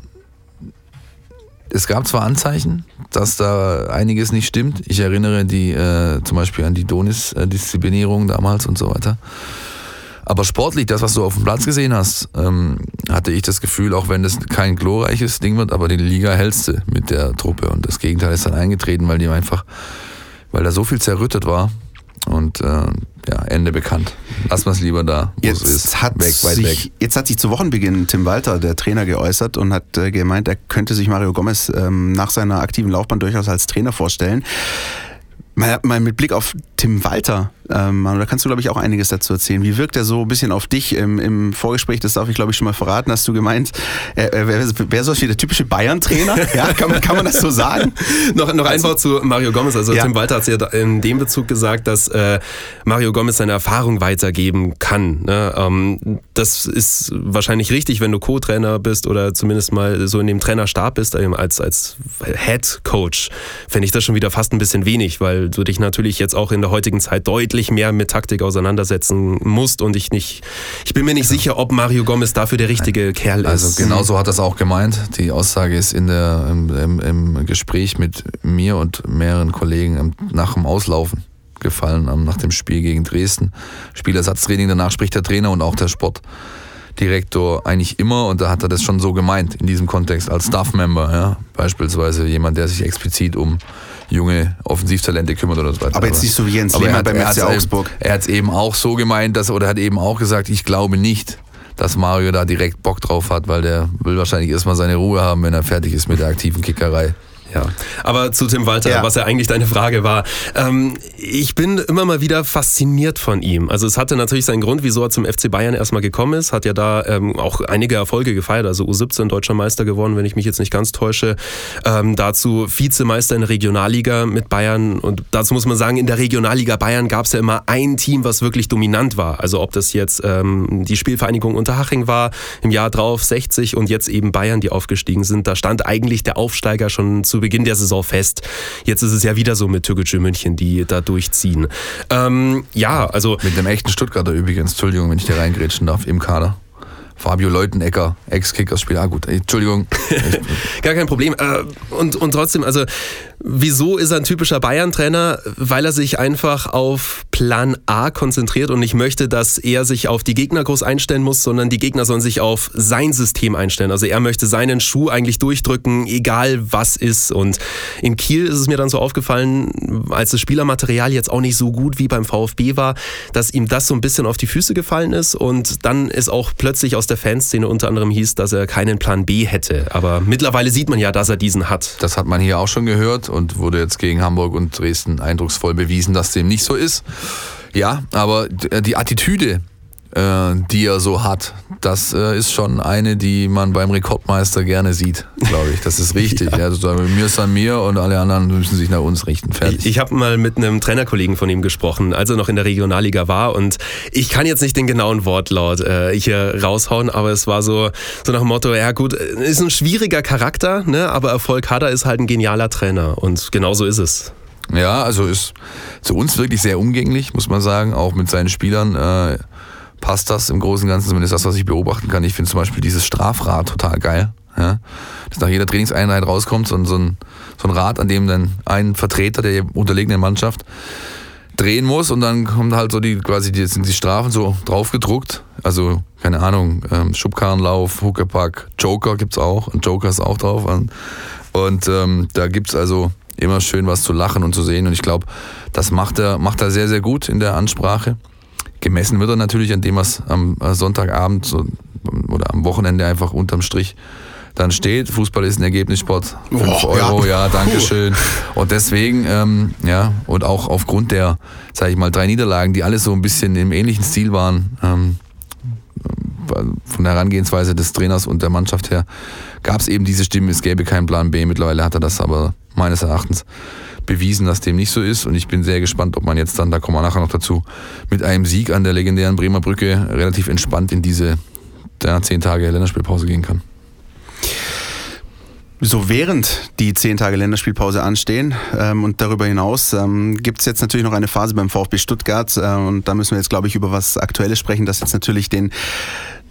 es gab zwar Anzeichen, dass da einiges nicht stimmt. Ich erinnere die äh, zum Beispiel an die Donis-Disziplinierung damals und so weiter. Aber sportlich, das, was du auf dem Platz gesehen hast, ähm, hatte ich das Gefühl, auch wenn es kein glorreiches Ding wird, aber die Liga hältste mit der Truppe. Und das Gegenteil ist dann eingetreten, weil die einfach, weil da so viel zerrüttet war. Und äh, ja, Ende bekannt. Lass mal es lieber da, wo jetzt es ist. Hat weg, weit sich, weg. Jetzt hat sich zu Wochenbeginn Tim Walter, der Trainer, geäußert und hat äh, gemeint, er könnte sich Mario Gomez ähm, nach seiner aktiven Laufbahn durchaus als Trainer vorstellen. Mal, mal mit Blick auf Tim Walter, ähm, da kannst du, glaube ich, auch einiges dazu erzählen. Wie wirkt er so ein bisschen auf dich im, im Vorgespräch? Das darf ich, glaube ich, schon mal verraten. Hast du gemeint, er wäre wär so wie der typische Bayern-Trainer? Ja, kann, man, kann man das so sagen? noch noch ein Wort zu Mario Gomez. Also ja. Tim Walter hat ja in dem Bezug gesagt, dass äh, Mario Gomez seine Erfahrung weitergeben kann. Ne? Ähm, das ist wahrscheinlich richtig, wenn du Co-Trainer bist oder zumindest mal so in dem Trainerstab bist, ähm, als, als Head Coach. Fände ich das schon wieder fast ein bisschen wenig, weil du dich natürlich jetzt auch in der heutigen Zeit deutlich mehr mit Taktik auseinandersetzen musst und ich nicht, ich bin mir nicht also, sicher, ob Mario Gomez dafür der richtige Kerl ist. Also genau so hat er es auch gemeint. Die Aussage ist in der, im, im, Gespräch mit mir und mehreren Kollegen nach dem Auslaufen gefallen, nach dem Spiel gegen Dresden. Spielersatztraining, danach spricht der Trainer und auch der Sportdirektor eigentlich immer und da hat er das schon so gemeint in diesem Kontext als Staff-Member, ja? beispielsweise jemand, der sich explizit um junge Offensivtalente kümmert oder so weiter. Aber jetzt nicht so wie Jens Lehmann beim FC Augsburg. Er hat es eben auch so gemeint, dass, oder hat eben auch gesagt, ich glaube nicht, dass Mario da direkt Bock drauf hat, weil der will wahrscheinlich erstmal seine Ruhe haben, wenn er fertig ist mit der aktiven Kickerei. Ja, aber zu Tim Walter, ja. was ja eigentlich deine Frage war. Ähm, ich bin immer mal wieder fasziniert von ihm. Also es hatte natürlich seinen Grund, wieso er zum FC Bayern erstmal gekommen ist. Hat ja da ähm, auch einige Erfolge gefeiert. Also U17 deutscher Meister geworden, wenn ich mich jetzt nicht ganz täusche. Ähm, dazu Vizemeister in der Regionalliga mit Bayern. Und dazu muss man sagen, in der Regionalliga Bayern gab es ja immer ein Team, was wirklich dominant war. Also ob das jetzt ähm, die Spielvereinigung Unterhaching war, im Jahr drauf 60 und jetzt eben Bayern, die aufgestiegen sind. Da stand eigentlich der Aufsteiger schon zu Beginn der Saison fest. Jetzt ist es ja wieder so mit Türkgücü München, die da durchziehen. Ähm, ja, also. Mit dem echten Stuttgarter übrigens, Entschuldigung, wenn ich dir reingrätschen darf, im Kader. Fabio Leutenecker, Ex-Kickerspieler. Ah, gut, Entschuldigung. Gar kein Problem. Äh, und, und trotzdem, also Wieso ist er ein typischer Bayern-Trainer? Weil er sich einfach auf Plan A konzentriert und nicht möchte, dass er sich auf die Gegner groß einstellen muss, sondern die Gegner sollen sich auf sein System einstellen. Also er möchte seinen Schuh eigentlich durchdrücken, egal was ist. Und in Kiel ist es mir dann so aufgefallen, als das Spielermaterial jetzt auch nicht so gut wie beim VfB war, dass ihm das so ein bisschen auf die Füße gefallen ist. Und dann ist auch plötzlich aus der Fanszene unter anderem hieß, dass er keinen Plan B hätte. Aber mittlerweile sieht man ja, dass er diesen hat. Das hat man hier auch schon gehört und wurde jetzt gegen Hamburg und Dresden eindrucksvoll bewiesen, dass dem nicht so ist. Ja, aber die Attitüde, äh, die er so hat, das äh, ist schon eine, die man beim Rekordmeister gerne sieht, glaube ich. Das ist richtig. ja. Also mir ist an mir und alle anderen müssen sich nach uns richten. Fertig. Ich, ich habe mal mit einem Trainerkollegen von ihm gesprochen, als er noch in der Regionalliga war und ich kann jetzt nicht den genauen Wortlaut äh, hier raushauen, aber es war so, so nach dem Motto, ja gut, ist ein schwieriger Charakter, ne, aber Erfolg hat er, ist halt ein genialer Trainer und genau so ist es. Ja, also ist zu uns wirklich sehr umgänglich, muss man sagen, auch mit seinen Spielern. Äh, passt das im Großen und Ganzen, zumindest das, was ich beobachten kann. Ich finde zum Beispiel dieses Strafrad total geil. Ja? Dass nach jeder Trainingseinheit rauskommt, ein, so, ein, so ein Rad, an dem dann ein Vertreter der unterlegenen Mannschaft drehen muss und dann kommen halt so die quasi die, sind die Strafen so draufgedruckt. Also, keine Ahnung, ähm, Schubkarrenlauf, Huckepack, Joker gibt's auch. Und Joker ist auch drauf. Und, und ähm, da gibt's also immer schön was zu lachen und zu sehen. Und ich glaube, das macht er, macht er sehr, sehr gut in der Ansprache. Gemessen wird er natürlich an dem, was am äh, Sonntagabend so, oder am Wochenende einfach unterm Strich dann steht. Fußball ist ein Ergebnissport. 5 Euro, ja, ja danke schön. Und deswegen, ähm, ja, und auch aufgrund der, sage ich mal, drei Niederlagen, die alle so ein bisschen im ähnlichen Stil waren, ähm, von der Herangehensweise des Trainers und der Mannschaft her, gab es eben diese Stimmen, es gäbe keinen Plan B. Mittlerweile hat er das aber meines Erachtens bewiesen, dass dem nicht so ist. Und ich bin sehr gespannt, ob man jetzt dann, da kommen wir nachher noch dazu, mit einem Sieg an der legendären Bremer Brücke relativ entspannt in diese ja, zehn Tage Länderspielpause gehen kann. So während die zehn Tage Länderspielpause anstehen ähm, und darüber hinaus ähm, gibt es jetzt natürlich noch eine Phase beim VfB Stuttgart äh, und da müssen wir jetzt, glaube ich, über was Aktuelles sprechen, das jetzt natürlich den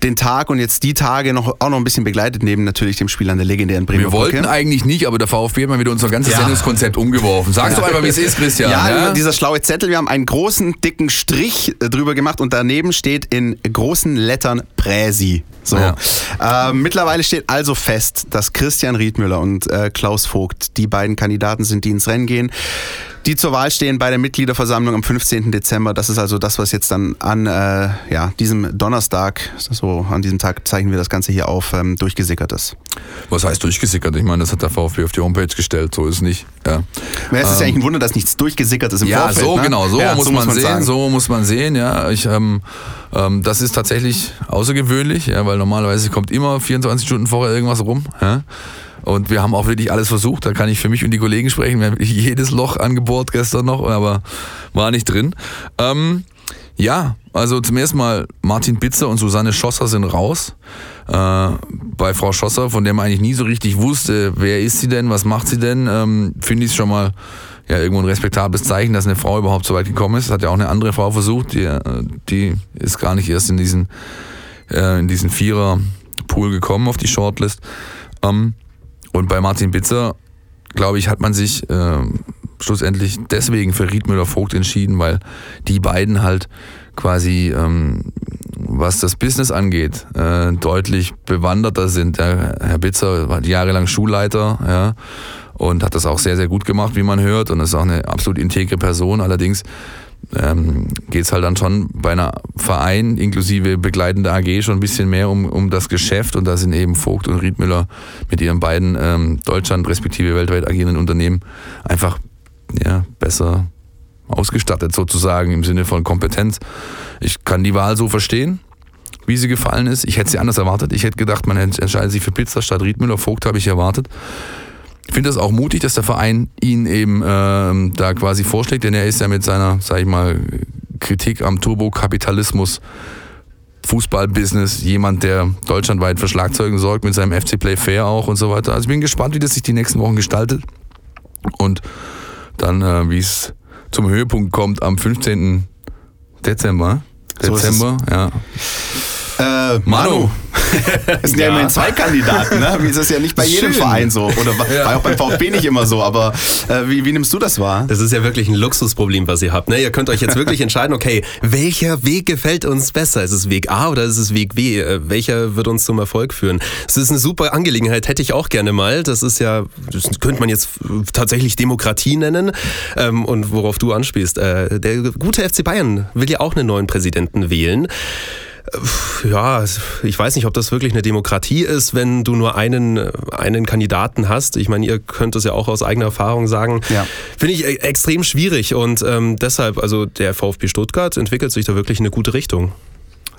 den Tag und jetzt die Tage noch, auch noch ein bisschen begleitet, neben natürlich dem Spiel an der legendären Bremer Wir wollten Brücke. eigentlich nicht, aber der VfB hat mal wieder unser ganzes Ja. Sendungskonzept umgeworfen. Sag's doch einfach, wie es ist, Christian. Ja, ja? dieser schlaue Zettel. Wir haben einen großen, dicken Strich äh, drüber gemacht und daneben steht in großen Lettern Präsi. So. Ja. Äh, mittlerweile steht also fest, dass Christian Riedmüller und äh, Klaus Vogt die beiden Kandidaten sind, die ins Rennen gehen, die zur Wahl stehen bei der Mitgliederversammlung am 15. Dezember. Das ist also das, was jetzt dann an äh, ja, diesem Donnerstag, so an diesem Tag zeichnen wir das Ganze hier auf, ähm, durchgesickert ist. Was heißt durchgesickert? Ich meine, das hat der VfB auf die Homepage gestellt, so ist es nicht. Ja. Es ist ja eigentlich ein Wunder, dass nichts durchgesickert ist im Ähm, Ja, Vorfeld. so ne? genau, so Ja, muss man sehen, sagen. so muss man sehen, ja. Ich, ähm, ähm, das ist tatsächlich außergewöhnlich, ja, weil normalerweise kommt immer 24 Stunden vorher irgendwas rum. Ja. Und wir haben auch wirklich alles versucht, da kann ich für mich und die Kollegen sprechen. Wir haben jedes Loch angebohrt gestern noch, aber war nicht drin. Ähm, ja, also zum ersten Mal Martin Bitzer und Susanne Schosser sind raus. Äh, bei Frau Schosser, von der man eigentlich nie so richtig wusste, wer ist sie denn, was macht sie denn, ähm, finde ich es schon mal ja, irgendwo ein respektables Zeichen, dass eine Frau überhaupt so weit gekommen ist. Hat ja auch eine andere Frau versucht, die, die ist gar nicht erst in diesen, äh, in diesen Vierer-Pool gekommen auf die Shortlist. Ähm, und bei Martin Bitzer, glaube ich, hat man sich äh, schlussendlich deswegen für Riedmüller Vogt entschieden, weil die beiden halt quasi, ähm, was das Business angeht, äh, deutlich bewanderter sind. Der Herr Bitzer war jahrelang Schulleiter, ja, und hat das auch sehr, sehr gut gemacht, wie man hört, und ist auch eine absolut integre Person. Allerdings ähm, geht es halt dann schon bei einer Verein inklusive begleitender AG schon ein bisschen mehr um, um das Geschäft und da sind eben Vogt und Riedmüller mit ihren beiden ähm, Deutschland respektive weltweit agierenden Unternehmen einfach ja, besser ausgestattet sozusagen im Sinne von Kompetenz. Ich kann die Wahl so verstehen, wie sie gefallen ist. Ich hätte sie anders erwartet. Ich hätte gedacht, man ent- entscheidet sich für Pizza statt Riedmüller. Vogt habe ich erwartet. Ich finde das auch mutig, dass der Verein ihn eben ähm, da quasi vorschlägt, denn er ist ja mit seiner, sag ich mal, Kritik am Turbokapitalismus Fußballbusiness jemand, der deutschlandweit für Schlagzeugen sorgt, mit seinem FC Play Fair auch und so weiter. Also ich bin gespannt, wie das sich die nächsten Wochen gestaltet und dann, äh, wie es zum Höhepunkt kommt am 15. Dezember. So. Dezember, ja. Äh, Manu. Es sind ja, immerhin zwei Kandidaten, ne? Wie ist das ja nicht bei jedem Schön. Verein so. Oder war war auch beim VfB nicht immer so. Aber äh, wie, wie nimmst du das wahr? Das ist ja wirklich ein Luxusproblem, was ihr habt. Ne? Ihr könnt euch jetzt wirklich entscheiden, okay, welcher Weg gefällt uns besser? Ist es Weg A oder ist es Weg B? Äh, Welcher wird uns zum Erfolg führen? Es ist eine super Angelegenheit, hätte ich auch gerne mal. Das ist ja, das könnte man jetzt tatsächlich Demokratie nennen. Ähm, und worauf du anspielst, äh, der gute FC Bayern will ja auch einen neuen Präsidenten wählen. Ja, ich weiß nicht, ob das wirklich eine Demokratie ist, wenn du nur einen, einen Kandidaten hast. Ich meine, ihr könnt es ja auch aus eigener Erfahrung sagen. Ja. Finde ich e- extrem schwierig und ähm, deshalb, also der VfB Stuttgart entwickelt sich da wirklich in eine gute Richtung.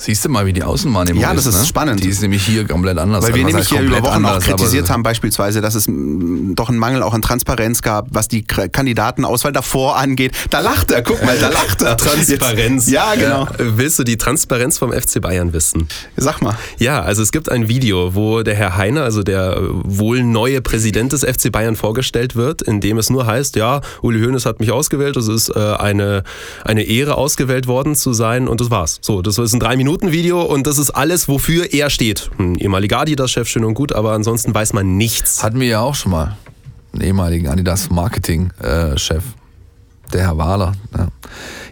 Siehst du mal, wie die Außenwahrnehmung Ja, ist. das ist ne? spannend. Die ist nämlich hier komplett anders. Weil wir nämlich hier über Wochen auch anders, aber- kritisiert haben, beispielsweise, dass es mm, doch einen Mangel auch an Transparenz gab, was die Kandidatenauswahl davor angeht. Da lacht er, guck mal, da lacht er. Transparenz. Jetzt, ja, genau. Äh, Willst du die Transparenz vom FC Bayern wissen? Sag mal. Ja, also es gibt ein Video, wo der Herr Heiner, also der wohl neue Präsident des FC Bayern vorgestellt wird, in dem es nur heißt, ja, Uli Hoeneß hat mich ausgewählt, es ist äh, eine, eine Ehre ausgewählt worden zu sein und das war's. So, das ist ein Drei-Minuten-Video und das ist alles, wofür er steht. Ein ehemaliger Adidas-Chef, schön und gut, aber ansonsten weiß man nichts. Hatten wir ja auch schon mal einen ehemaligen Adidas Marketing-Chef, der Herr Wahler. Ja.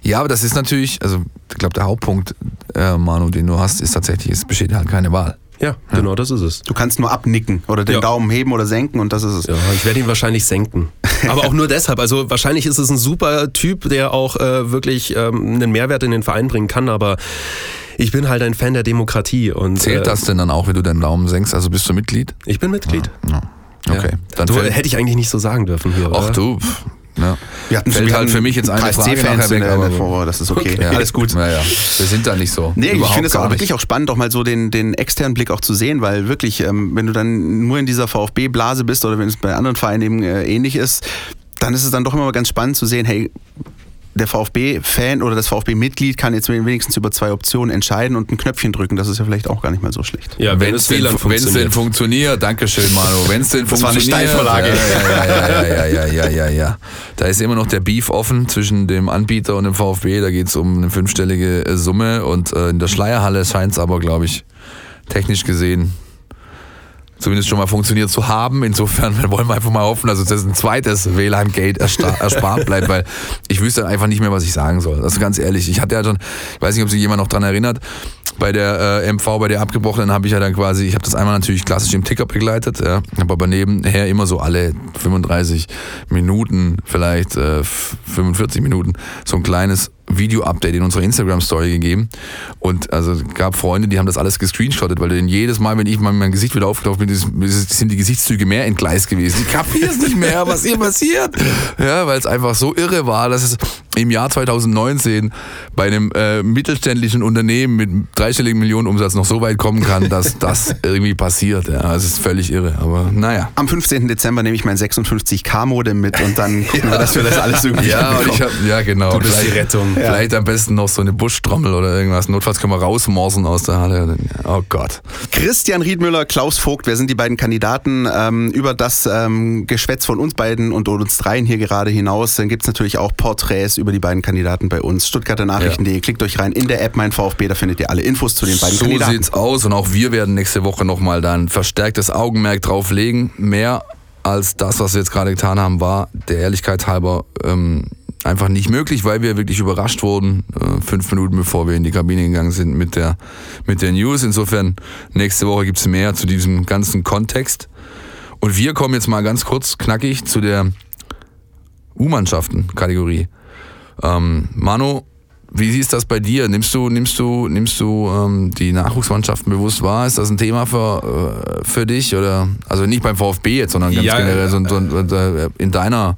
ja, aber das ist natürlich, also ich glaube, der Hauptpunkt, äh, Manu, den du hast, ist tatsächlich, es besteht halt keine Wahl. Ja, genau, das ist es. Du kannst nur abnicken oder den Ja. Daumen heben oder senken und das ist es. Ja, ich werde ihn wahrscheinlich senken. Aber auch nur deshalb. Also wahrscheinlich ist es ein super Typ, der auch äh, wirklich ähm, einen Mehrwert in den Verein bringen kann, aber ich bin halt ein Fan der Demokratie und Zählt äh, das denn dann auch, wenn du deinen Daumen senkst? Also bist du Mitglied? ich bin Mitglied. Ja. Okay. Ja. Dann du, hätte ich eigentlich nicht so sagen dürfen hier. Ach oder? du, ja. Wir hatten, Fällt wir halt für mich jetzt eine Frage nachher weg, aber- Vorwahl, das ist okay. Ja. Alles gut. Naja, wir sind da nicht so. Nee, ich finde es auch wirklich auch spannend, auch mal so den, den externen Blick auch zu sehen, weil wirklich, ähm, wenn du dann nur in dieser VfB-Blase bist oder wenn es bei anderen Vereinen eben äh, ähnlich ist, dann ist es dann doch immer mal ganz spannend zu sehen, hey, der VfB-Fan oder das VfB-Mitglied kann jetzt wenigstens über zwei Optionen entscheiden und ein Knöpfchen drücken. Das ist ja vielleicht auch gar nicht mal so schlecht. Ja, Wenn es denn, WLAN wenn's denn funktioniert, Dankeschön, Manu. Wenn es denn Das war eine funktioniert. Steilvorlage. Ja, ja, ja, ja, ja, ja, ja, ja. Da ist immer noch der Beef offen zwischen dem Anbieter und dem VfB. Da geht es um eine fünfstellige äh, Summe und äh, in der Schleierhalle scheint es aber, glaube ich, technisch gesehen zumindest schon mal funktioniert zu haben. Insofern wollen wir einfach mal hoffen, dass uns das ein zweites WLAN-Gate erspart bleibt, weil ich wüsste einfach nicht mehr, was ich sagen soll. Also ganz ehrlich, ich hatte ja schon, ich weiß nicht, ob sich jemand noch dran erinnert, bei der äh, MV, bei der abgebrochenen, habe ich ja dann quasi, ich habe das einmal natürlich klassisch im Ticker begleitet, ja, habe aber nebenher immer so alle 35 Minuten, vielleicht äh, 45 Minuten, so ein kleines Video-Update in unserer Instagram-Story gegeben. Und also gab Freunde, die haben das alles gescreenshottet, weil denn jedes Mal, wenn ich mal mein Gesicht wieder aufgelaufen bin, sind die Gesichtszüge mehr entgleist gewesen. Ich kapiere es nicht mehr, was hier passiert. Ja, weil es einfach so irre war, dass es im Jahr 2019 bei einem äh, mittelständischen Unternehmen mit dreistelligen Millionen Umsatz noch so weit kommen kann, dass das irgendwie passiert. Ja, es ist völlig irre, aber naja. Am 15. Dezember nehme ich mein 56K-Modem mit und dann gucken ja. wir, dass wir das alles irgendwie Ja, ich hab, ja genau. Du bist die Rettung. Ja. Vielleicht am besten noch so eine Buschtrommel oder irgendwas. Notfalls können wir rausmorsen aus der Halle. Oh Gott. Christian Riedmüller, Klaus Vogt, wer sind die beiden Kandidaten? Ähm, über das ähm, Geschwätz von uns beiden und uns dreien hier gerade hinaus, dann gibt es natürlich auch Porträts über die beiden Kandidaten bei uns. Stuttgarter Nachrichten.de. Ja. Klickt euch rein in der App Mein VfB, da findet ihr alle Infos zu den beiden so Kandidaten. So sieht's aus und auch wir werden nächste Woche nochmal dann verstärktes Augenmerk drauf legen. Mehr als das, was wir jetzt gerade getan haben, war der Ehrlichkeit halber ähm, einfach nicht möglich, weil wir wirklich überrascht wurden, äh, fünf Minuten bevor wir in die Kabine gegangen sind mit der, mit der News. Insofern, nächste Woche gibt es mehr zu diesem ganzen Kontext. Und wir kommen jetzt mal ganz kurz knackig zu der U-Mannschaften-Kategorie. Ähm, Manu, wie siehst das bei dir? Nimmst du, nimmst du, nimmst du ähm, die Nachwuchsmannschaften bewusst wahr? Ist das ein Thema für, äh, für dich? Oder also nicht beim VfB jetzt, sondern ganz ja, generell so, so, äh, in deiner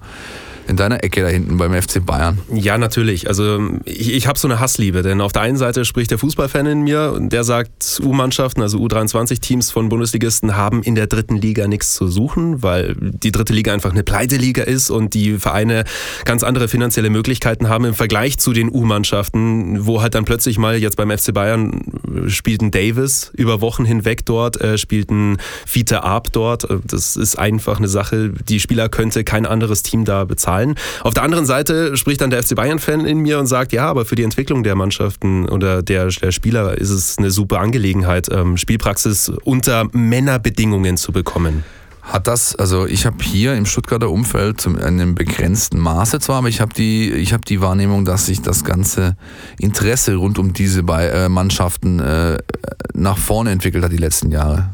in deiner Ecke da hinten beim FC Bayern? Ja, natürlich. Also ich, ich habe so eine Hassliebe, denn auf der einen Seite spricht der Fußballfan in mir und der sagt, U-Mannschaften, also U23-Teams von Bundesligisten haben in der dritten Liga nichts zu suchen, weil die dritte Liga einfach eine Pleiteliga ist und die Vereine ganz andere finanzielle Möglichkeiten haben im Vergleich zu den U-Mannschaften, wo halt dann plötzlich mal jetzt beim FC Bayern spielt ein Davis über Wochen hinweg dort, äh, spielt ein Fiete Arp dort. Das ist einfach eine Sache, die Spieler könnte kein anderes Team da bezahlen gefallen. Auf der anderen Seite spricht dann der FC Bayern-Fan in mir und sagt, ja, aber für die Entwicklung der Mannschaften oder der, der Spieler ist es eine super Angelegenheit, ähm, Spielpraxis unter Männerbedingungen zu bekommen. Hat das, also ich habe hier im Stuttgarter Umfeld in einem begrenzten Maße zwar, aber ich habe die, habe die Wahrnehmung, dass sich das ganze Interesse rund um diese äh, Mannschaften äh, nach vorne entwickelt hat die letzten Jahre.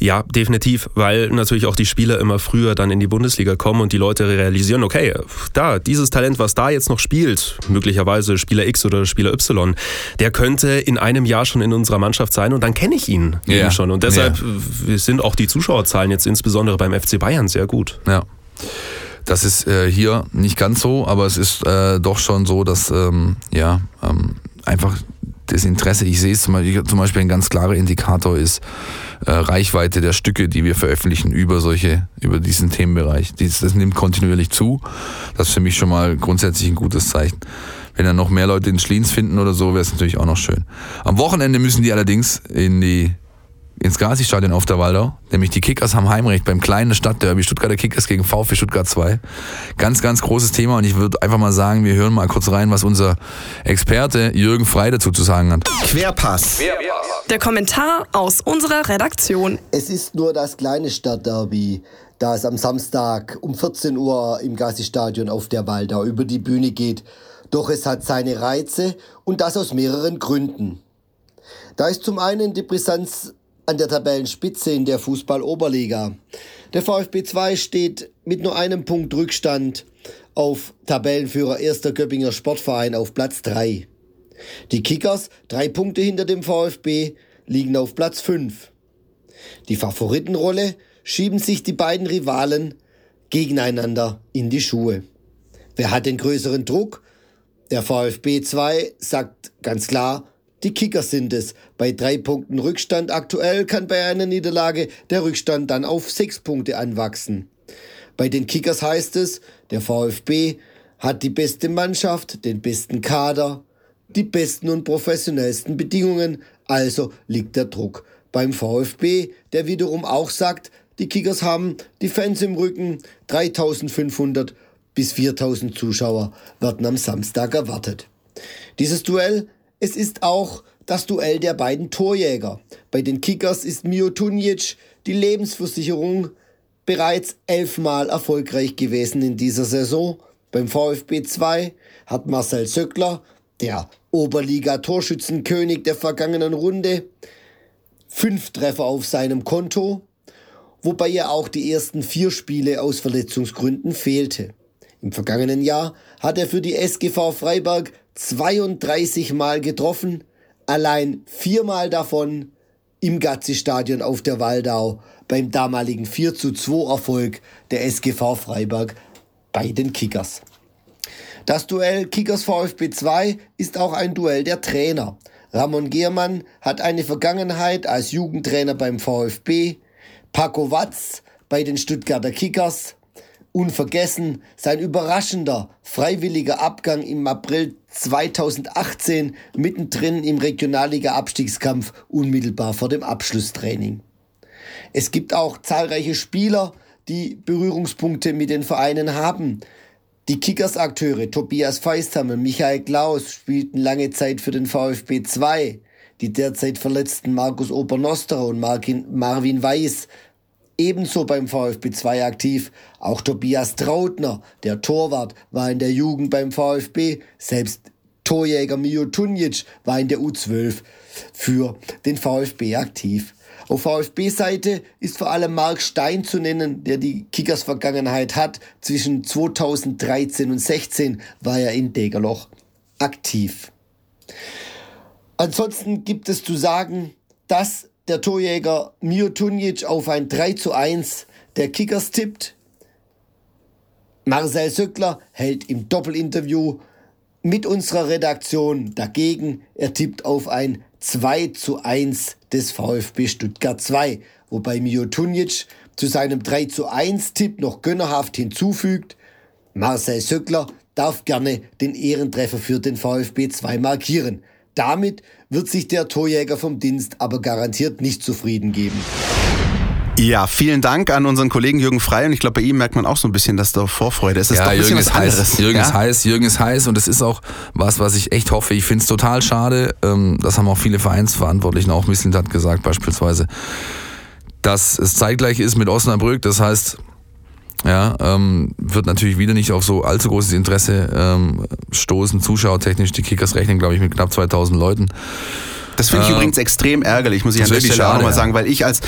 Ja, definitiv, weil natürlich auch die Spieler immer früher dann in die Bundesliga kommen und die Leute realisieren, okay, da, dieses Talent, was da jetzt noch spielt, möglicherweise Spieler X oder Spieler Y, der könnte in einem Jahr schon in unserer Mannschaft sein und dann kenne ich ihn ja. schon. Und deshalb ja. sind auch die Zuschauerzahlen jetzt insbesondere beim FC Bayern sehr gut. Ja. Das ist äh, hier nicht ganz so, aber es ist äh, doch schon so, dass ähm, ja ähm, einfach das Interesse, ich sehe es zum Beispiel, zum Beispiel ein ganz klarer Indikator ist äh, Reichweite der Stücke, die wir veröffentlichen über solche, über diesen Themenbereich. Dies, das nimmt kontinuierlich zu. Das ist für mich schon mal grundsätzlich ein gutes Zeichen. Wenn dann noch mehr Leute den Schliens finden oder so, wäre es natürlich auch noch schön. Am Wochenende müssen die allerdings in die ins Gazi-Stadion auf der Waldau, nämlich die Kickers haben Heimrecht beim kleinen Stadtderby Stuttgarter Kickers gegen VfB Stuttgart 2. Ganz, ganz großes Thema und ich würde einfach mal sagen, wir hören mal kurz rein, was unser Experte Jürgen Frei dazu zu sagen hat. Querpass. Der Kommentar aus unserer Redaktion. Es ist nur das kleine Stadtderby, da es am Samstag um 14 Uhr im Gazi-Stadion auf der Waldau über die Bühne geht. Doch es hat seine Reize und das aus mehreren Gründen. Da ist zum einen die Brisanz an der Tabellenspitze in der Fußball-Oberliga. Der VfB 2 steht mit nur einem Punkt Rückstand auf Tabellenführer 1. Göppinger Sportverein auf Platz 3. Die Kickers, drei Punkte hinter dem VfB, liegen auf Platz 5. Die Favoritenrolle schieben sich die beiden Rivalen gegeneinander in die Schuhe. Wer hat den größeren Druck? Der VfB 2 sagt ganz klar, die Kickers sind es. Bei drei Punkten Rückstand aktuell kann bei einer Niederlage der Rückstand dann auf sechs Punkte anwachsen. Bei den Kickers heißt es, der VfB hat die beste Mannschaft, den besten Kader, die besten und professionellsten Bedingungen, also liegt der Druck beim VfB, der wiederum auch sagt, die Kickers haben die Fans im Rücken, 3500 bis 4000 Zuschauer werden am Samstag erwartet. Dieses Duell es ist auch das Duell der beiden Torjäger. Bei den Kickers ist Mio Tunjic die Lebensversicherung bereits elfmal erfolgreich gewesen in dieser Saison. Beim VfB 2 hat Marcel Söckler, der Oberliga-Torschützenkönig der vergangenen Runde, fünf Treffer auf seinem Konto, wobei er auch die ersten vier Spiele aus Verletzungsgründen fehlte. Im vergangenen Jahr hat er für die SGV Freiberg 32 Mal getroffen, allein viermal davon im Gazzi-Stadion auf der Waldau beim damaligen 4 zu 2 Erfolg der SGV Freiberg bei den Kickers. Das Duell Kickers VfB 2 ist auch ein Duell der Trainer. Ramon Giermann hat eine Vergangenheit als Jugendtrainer beim VfB, Paco Watz bei den Stuttgarter Kickers, unvergessen sein überraschender freiwilliger Abgang im April 2018 mittendrin im Regionalliga-Abstiegskampf unmittelbar vor dem Abschlusstraining. Es gibt auch zahlreiche Spieler, die Berührungspunkte mit den Vereinen haben. Die Kickers-Akteure Tobias Feisthammer, Michael Klaus spielten lange Zeit für den VfB 2. Die derzeit verletzten Markus Obernosterer und Marvin Weiß ebenso beim VfB 2 aktiv. Auch Tobias Trautner, der Torwart, war in der Jugend beim VfB. Selbst Torjäger Mio Tunjic war in der U12 für den VfB aktiv. Auf VfB-Seite ist vor allem Mark Stein zu nennen, der die Kickers-Vergangenheit hat. Zwischen 2013 und 16 war er in Degerloch aktiv. Ansonsten gibt es zu sagen, dass der Torjäger Mio Tunjic auf ein 3 zu 1 der Kickers tippt. Marcel Söckler hält im Doppelinterview mit unserer Redaktion dagegen. Er tippt auf ein 2 zu 1 des VfB Stuttgart 2, wobei Mio Tunjic zu seinem 3 zu 1 Tipp noch gönnerhaft hinzufügt, Marcel Söckler darf gerne den Ehrentreffer für den VfB 2 markieren. Damit wird sich der Torjäger vom Dienst aber garantiert nicht zufrieden geben. Ja, vielen Dank an unseren Kollegen Jürgen Frey und ich glaube, bei ihm merkt man auch so ein bisschen, dass da Vorfreude ist. Das ja, ist doch ein Jürgen bisschen ist was heiß. anderes. Jürgen ja? ist heiß, Jürgen ist heiß und es ist auch was, was ich echt hoffe. Ich finde es total schade, ähm, das haben auch viele Vereinsverantwortlichen, auch Misslind hat gesagt beispielsweise, dass es zeitgleich ist mit Osnabrück. Das heißt, ja, ähm, wird natürlich wieder nicht auf so allzu großes Interesse ähm, stoßen, zuschauertechnisch. Die Kickers rechnen, glaube ich, mit knapp 2000 Leuten. Das finde ich Äh, übrigens extrem ärgerlich, muss ich an der Stelle auch nochmal ja. sagen, weil ich als,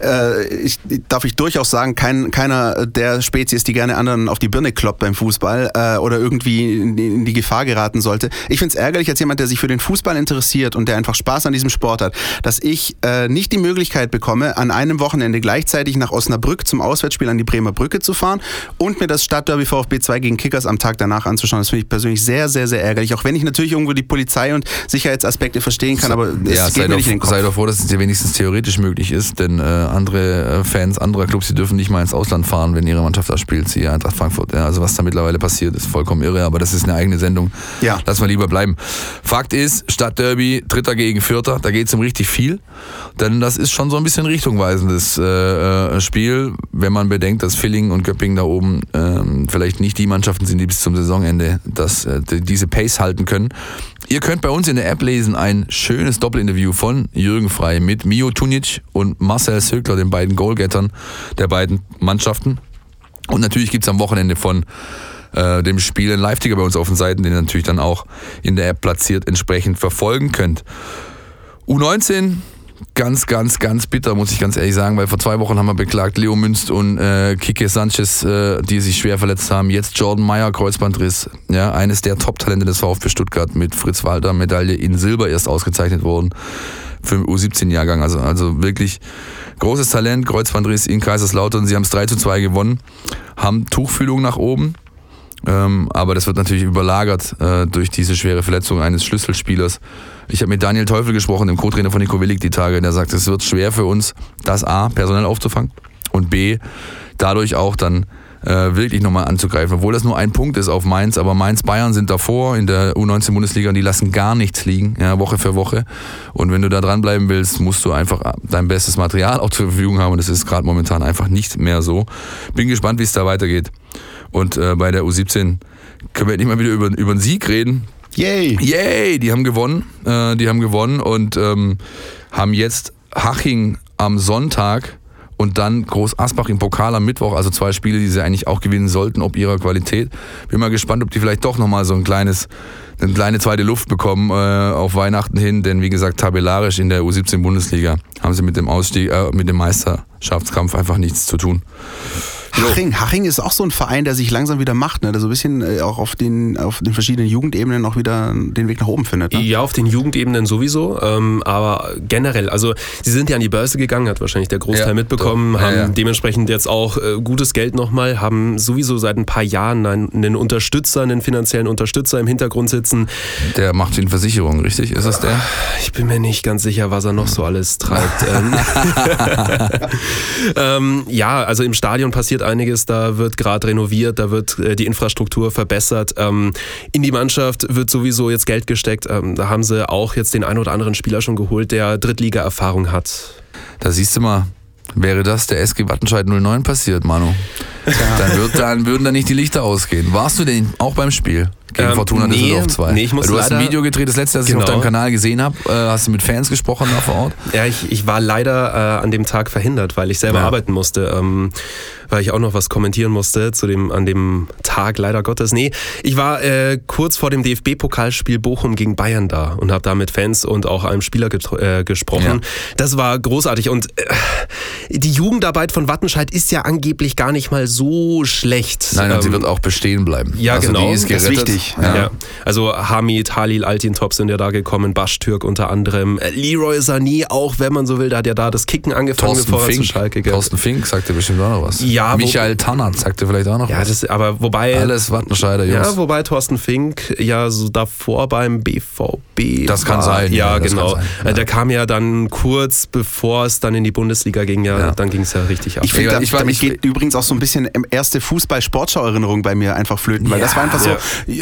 äh, ich, darf ich durchaus sagen, kein, keiner der Spezies, die gerne anderen auf die Birne kloppt beim Fußball äh, oder irgendwie in, in die Gefahr geraten sollte. Ich finde es ärgerlich als jemand, der sich für den Fußball interessiert und der einfach Spaß an diesem Sport hat, dass ich äh, nicht die Möglichkeit bekomme, an einem Wochenende gleichzeitig nach Osnabrück zum Auswärtsspiel an die Bremer Brücke zu fahren und mir das Stadtderby VfB 2 gegen Kickers am Tag danach anzuschauen. Das finde ich persönlich sehr, sehr, sehr ärgerlich. Auch wenn ich natürlich irgendwo die Polizei und Sicherheitsaspekte verstehen kann, aber es ja, sei doch, sei doch froh, dass es dir wenigstens theoretisch möglich ist, denn äh, andere äh, Fans anderer Clubs, die dürfen nicht mal ins Ausland fahren, wenn ihre Mannschaft da spielt, siehe Eintracht Frankfurt. Ja, also was da mittlerweile passiert, ist vollkommen irre, aber das ist eine eigene Sendung. Ja. Lass mal lieber bleiben. Fakt ist, Stadtderby, Dritter gegen Vierter, da geht es um richtig viel, denn das ist schon so ein bisschen richtungweisendes äh, äh, Spiel, wenn man bedenkt, dass Villingen und Göppingen da oben ähm, vielleicht nicht die Mannschaften sind, die bis zum Saisonende das, äh, die- diese Pace halten können. Ihr könnt bei uns in der App lesen ein schönes Doppelinterview von Jürgen Frei mit Mio Tunic und Marcel Söckler, den beiden Goalgettern der beiden Mannschaften. Und natürlich gibt's am Wochenende von äh, dem Spiel einen Live-Ticker bei uns auf den Seiten, den ihr natürlich dann auch in der App platziert entsprechend verfolgen könnt. U19, ganz, ganz, ganz bitter, muss ich ganz ehrlich sagen, weil vor zwei Wochen haben wir beklagt, Leo Münst und äh, Kike Sanchez, äh, die sich schwer verletzt haben. Jetzt Jordan Meyer, Kreuzbandriss, ja, eines der Top-Talente des VfB Stuttgart mit Fritz Walter, Medaille in Silber erst ausgezeichnet worden für den U17-Jahrgang. Also, also wirklich großes Talent, Kreuzbandriss in Kaiserslautern. Sie haben es 3 zu 2 gewonnen, haben Tuchfühlung nach oben. Ähm, aber das wird natürlich überlagert äh, durch diese schwere Verletzung eines Schlüsselspielers. Ich habe mit Daniel Teufel gesprochen, dem Co-Trainer von Nico Willig, die Tage. Der sagt, es wird schwer für uns, das A, personell aufzufangen und B, dadurch auch dann äh, wirklich nochmal anzugreifen. Obwohl das nur ein Punkt ist auf Mainz, aber Mainz-Bayern sind davor in der U19-Bundesliga und die lassen gar nichts liegen, ja, Woche für Woche. Und wenn du da dranbleiben willst, musst du einfach dein bestes Material auch zur Verfügung haben und das ist gerade momentan einfach nicht mehr so. Bin gespannt, wie es da weitergeht. Und äh, bei der U17 können wir nicht mal wieder über, über einen Sieg reden. Yay! Yay, die haben gewonnen. Äh, die haben gewonnen und ähm, haben jetzt Haching am Sonntag und dann Groß Asbach im Pokal am Mittwoch, also zwei Spiele, die sie eigentlich auch gewinnen sollten, ob ihrer Qualität. Bin mal gespannt, ob die vielleicht doch nochmal so ein kleines, eine kleine zweite Luft bekommen äh, auf Weihnachten hin, denn wie gesagt, tabellarisch in der U17 Bundesliga haben sie mit dem Ausstieg, äh, mit dem Meisterschaftskampf einfach nichts zu tun. Haching, Haching ist auch so ein Verein, der sich langsam wieder macht, ne? der so ein bisschen äh, auch auf den, auf den verschiedenen Jugendebenen auch wieder den Weg nach oben findet. Ne? Ja, auf den Jugendebenen sowieso, ähm, aber generell, also sie sind ja an die Börse gegangen, hat wahrscheinlich der Großteil Ja, mitbekommen, doch. Haben ja. dementsprechend jetzt auch äh, gutes Geld nochmal, haben sowieso seit ein paar Jahren einen, einen Unterstützer, einen finanziellen Unterstützer im Hintergrund sitzen. Der macht den Versicherung, richtig? Ist das der? Ich bin mir nicht ganz sicher, was er noch so alles treibt. ähm, ähm, ja, also im Stadion passiert einiges, da wird gerade renoviert, da wird äh, die Infrastruktur verbessert. Ähm, in die Mannschaft wird sowieso jetzt Geld gesteckt. Ähm, da haben sie auch jetzt den einen oder anderen Spieler schon geholt, der Drittliga-Erfahrung hat. Da siehst du mal, wäre das der SG Wattenscheid 09 passiert, Manu. Dann, wird, dann würden da nicht die Lichter ausgehen. Warst du denn auch beim Spiel gegen Ähm, Fortuna nee, Düsseldorf 2? nee, ich muss du hast ein Video gedreht, das letzte, das ich auf Genau. deinem Kanal gesehen habe. Äh, hast du mit Fans gesprochen da vor Ort? Ja, ich, ich war leider äh, an dem Tag verhindert, weil ich selber Ja. arbeiten musste, ähm, weil ich auch noch was kommentieren musste zu dem, an dem Tag, leider Gottes. Nee, ich war äh, kurz vor dem DFB-Pokalspiel Bochum gegen Bayern da und habe da mit Fans und auch einem Spieler äh, gesprochen. Ja. Das war großartig und äh, die Jugendarbeit von Wattenscheid ist ja angeblich gar nicht mal so schlecht. Nein, und sie Ähm, wird auch bestehen bleiben. ja, also genau. Die ist gerettet. Wichtig. Ja. ja. Also Hamid, Halil, Altintop sind ja da gekommen, Baschtürk unter anderem, äh, Leroy Sané auch, wenn man so will, da hat ja da das Kicken angefangen, Thorsten bevor er zu Fink. Schalke geht. Thorsten Fink sagte bestimmt auch noch was. Ja, Michael Tannert sagte vielleicht auch noch Ja, was. das, aber wobei, Alles Wattenscheider Jungs. ja, wobei Thorsten Fink ja so davor beim BVB Das kann war. sein, Ja, ja, genau. sein, Äh, ja. Der kam ja dann kurz bevor es dann in die Bundesliga ging, ja, Ja. dann ging es ja richtig ab. Ich finde, Ja, da, ich war- damit ich- geht übrigens auch so ein bisschen erste Fußball-Sportschau-Erinnerung bei mir einfach flöten, weil das war einfach so,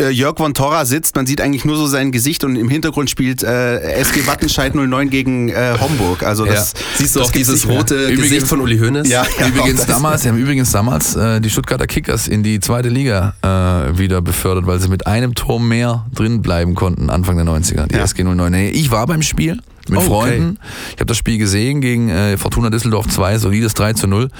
äh, Jörg von Torra sitzt, man sieht eigentlich nur so sein Gesicht und im Hintergrund spielt äh, SG Wattenscheid 09 gegen äh, Homburg. Also das, Siehst du das auch dieses rote Übrigens- Gesicht von Uli Hoeneß? Ja, ja, Übrigens damals, sie haben übrigens damals äh, die Stuttgarter Kickers in die zweite Liga äh, wieder befördert, weil sie mit einem Tor mehr drin bleiben konnten Anfang der 90er, die Ja. SG 09. Nee, Ich war beim Spiel mit Oh, okay. Freunden. Ich habe das Spiel gesehen gegen äh, Fortuna Düsseldorf 2, solides 3 zu 0.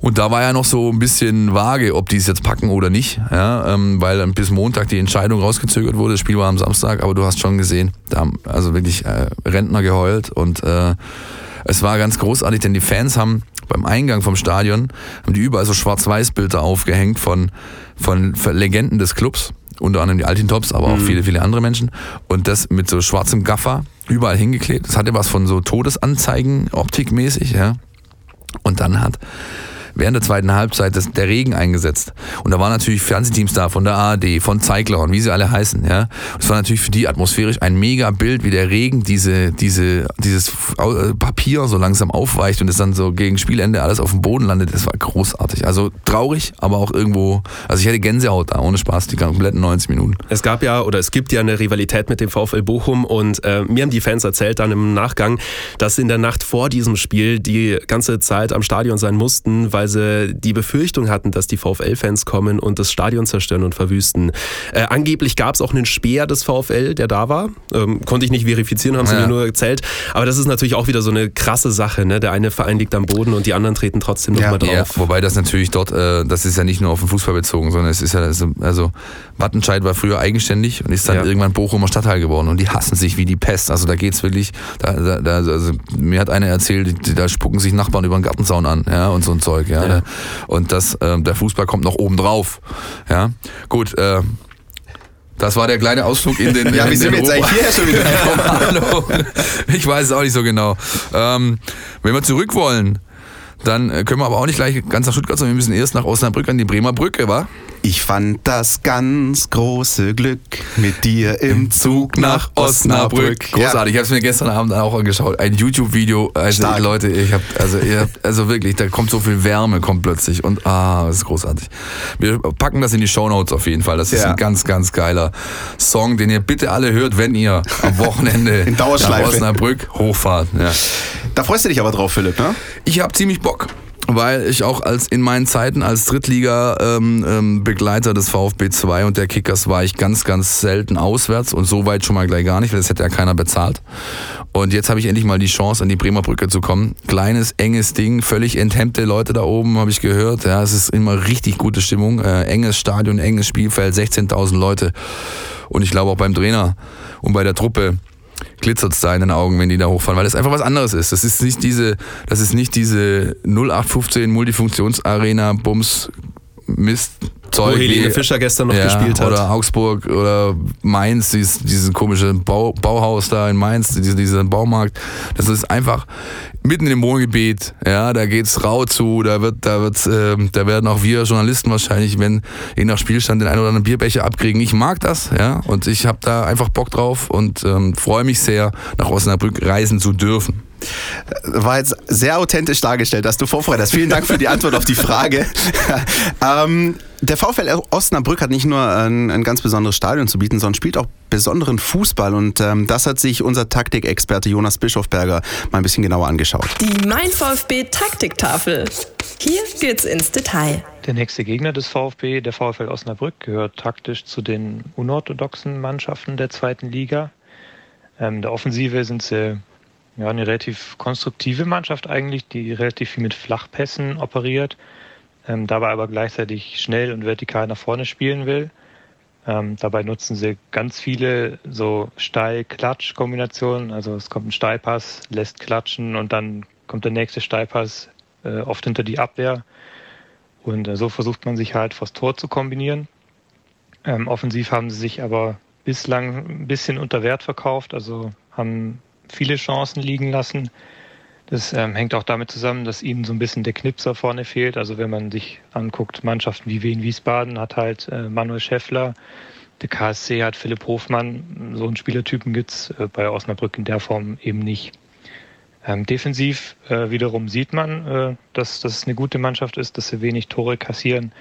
Und da war ja noch so ein bisschen vage, ob die es jetzt packen oder nicht, ja, ähm, weil dann bis Montag die Entscheidung rausgezögert wurde. Das Spiel war am Samstag, aber du hast schon gesehen, da haben also wirklich äh, Rentner geheult und äh, es war ganz großartig, denn die Fans haben beim Eingang vom Stadion haben die überall so Schwarz-Weiß-Bilder aufgehängt von, von Legenden des Clubs, unter anderem die Altintops, aber auch viele, viele andere Menschen. Und das mit so schwarzem Gaffer überall hingeklebt. Das hatte was von so Todesanzeigen, optikmäßig, ja. Und dann hat während der zweiten Halbzeit das, der Regen eingesetzt. Und da waren natürlich Fernsehteams da von der ARD, von Zeigler und wie sie alle heißen. Ja. Das war natürlich für die atmosphärisch ein mega Bild, wie der Regen diese, diese, dieses Au- Papier so langsam aufweicht und es dann so gegen Spielende alles auf dem Boden landet. Das war großartig. Also traurig, aber auch irgendwo, also ich hätte Gänsehaut da, ohne Spaß, die kompletten 90 Minuten. Es gab ja oder es gibt ja eine Rivalität mit dem VfL Bochum und äh, mir haben die Fans erzählt dann im Nachgang, dass in der Nacht vor diesem Spiel die ganze Zeit am Stadion sein mussten, weil sie die Befürchtung hatten, dass die VfL-Fans kommen und das Stadion zerstören und verwüsten. Äh, angeblich gab es auch einen Speer des VfL, der da war. Ähm, konnte ich nicht verifizieren, haben sie Ja. mir nur erzählt. Aber das ist natürlich auch wieder so eine krasse Sache. Ne? Der eine Verein liegt am Boden und die anderen treten trotzdem Ja, nochmal drauf. Ja, wobei das natürlich dort, äh, das ist ja nicht nur auf den Fußball bezogen, sondern es ist ja, also, also Wattenscheid war früher eigenständig und ist dann Ja. irgendwann Bochumer Stadtteil geworden und die hassen sich wie die Pest. Also da geht's wirklich, da, da, also mir hat einer erzählt, da spucken sich Nachbarn über den Gartenzaun an, ja, und so ein Zeug, ja. Ja. Und das, ähm, der Fußball kommt noch oben drauf, ja. Gut, äh, das war der kleine Ausflug in den. Ja, in wie sind wir jetzt eigentlich hierher schon wieder. Ich weiß es auch nicht so genau. Ähm, wenn wir zurück wollen, dann äh, können wir aber auch nicht gleich ganz nach Stuttgart, sondern wir müssen erst nach Osnabrück an die Bremer Brücke, wa? Ich fand das ganz große Glück mit dir im Zug nach Osnabrück. Großartig. Ich habe es mir gestern Abend auch angeschaut. Ein YouTube-Video. Also Stark. Leute, ich habe also ihr habt, also wirklich, da kommt so viel Wärme kommt plötzlich und ah, das ist großartig. Wir packen das in die Shownotes auf jeden Fall. Das ist Ja. ein ganz ganz geiler Song, den ihr bitte alle hört, wenn ihr am Wochenende In Dauerschleife. nach Osnabrück hochfahrt. Ja. Da freust du dich aber drauf, Philipp, ne? Ich habe ziemlich Bock. Weil ich auch als in meinen Zeiten als Drittliga-Begleiter ähm, ähm, des VfB 2 und der Kickers war ich ganz, ganz selten auswärts und so weit schon mal gleich gar nicht, weil das hätte ja keiner bezahlt. Und jetzt habe ich endlich mal die Chance, an die Bremer Brücke zu kommen. Kleines, enges Ding, völlig enthemmte Leute da oben, habe ich gehört. Ja, es ist immer richtig gute Stimmung. Äh, enges Stadion, enges Spielfeld, 16.000 Leute. Und ich glaube auch beim Trainer und bei der Truppe glitzert es da in den Augen, wenn die da hochfahren, weil das einfach was anderes ist. Das ist nicht diese, das ist nicht diese 0815 Multifunktionsarena Bums Mist Zeug. Wo Helene Fischer gestern noch ja, gespielt hat. Oder Augsburg oder Mainz, dieses, dieses komische Bau, Bauhaus da in Mainz, dieser, dieser Baumarkt. Das ist einfach mitten im Wohngebiet. Ja, da geht's rau zu. Da wird, da wird, äh, da werden auch wir Journalisten wahrscheinlich, wenn je nach Spielstand den einen oder anderen Bierbecher abkriegen. Ich mag das, ja, und ich habe da einfach Bock drauf und ähm, freue mich sehr, nach Osnabrück reisen zu dürfen. War jetzt sehr authentisch dargestellt, dass du Vorfreude hast. Vielen Dank für die Antwort auf die Frage. ähm, der VfL Osnabrück hat nicht nur ein, ein, ganz besonderes Stadion zu bieten, sondern spielt auch besonderen Fußball. Und ähm, das hat sich unser Taktikexperte Jonas Bischofberger mal ein bisschen genauer angeschaut. Die Mein VfB Taktiktafel. Hier geht's ins Detail. Der nächste Gegner des VfB, der VfL Osnabrück, gehört taktisch zu den unorthodoxen Mannschaften der zweiten Liga. Ähm, in der Offensive sind sie ja, eine relativ konstruktive Mannschaft eigentlich, die relativ viel mit Flachpässen operiert ähm, dabei aber gleichzeitig schnell und vertikal nach vorne spielen will. Ähm, dabei nutzen sie ganz viele so Steil-Klatsch-Kombinationen. Also es kommt ein Steilpass, lässt klatschen und dann kommt der nächste Steilpass äh, oft hinter die Abwehr. Und äh, so versucht man sich halt vors Tor zu kombinieren. Ähm, offensiv haben sie sich aber bislang ein bisschen unter Wert verkauft, also haben viele Chancen liegen lassen. Das ähm, hängt auch damit zusammen, dass ihnen so ein bisschen der Knipser vorne fehlt. Also wenn man sich anguckt, Mannschaften wie Wien Wiesbaden hat halt äh, Manuel Schäffler, der KSC hat Philipp Hofmann. So einen Spielertypen gibt's äh, bei Osnabrück in der Form eben nicht. Ähm, defensiv äh, wiederum sieht man, äh, dass das eine gute Mannschaft ist, dass sie wenig Tore kassieren.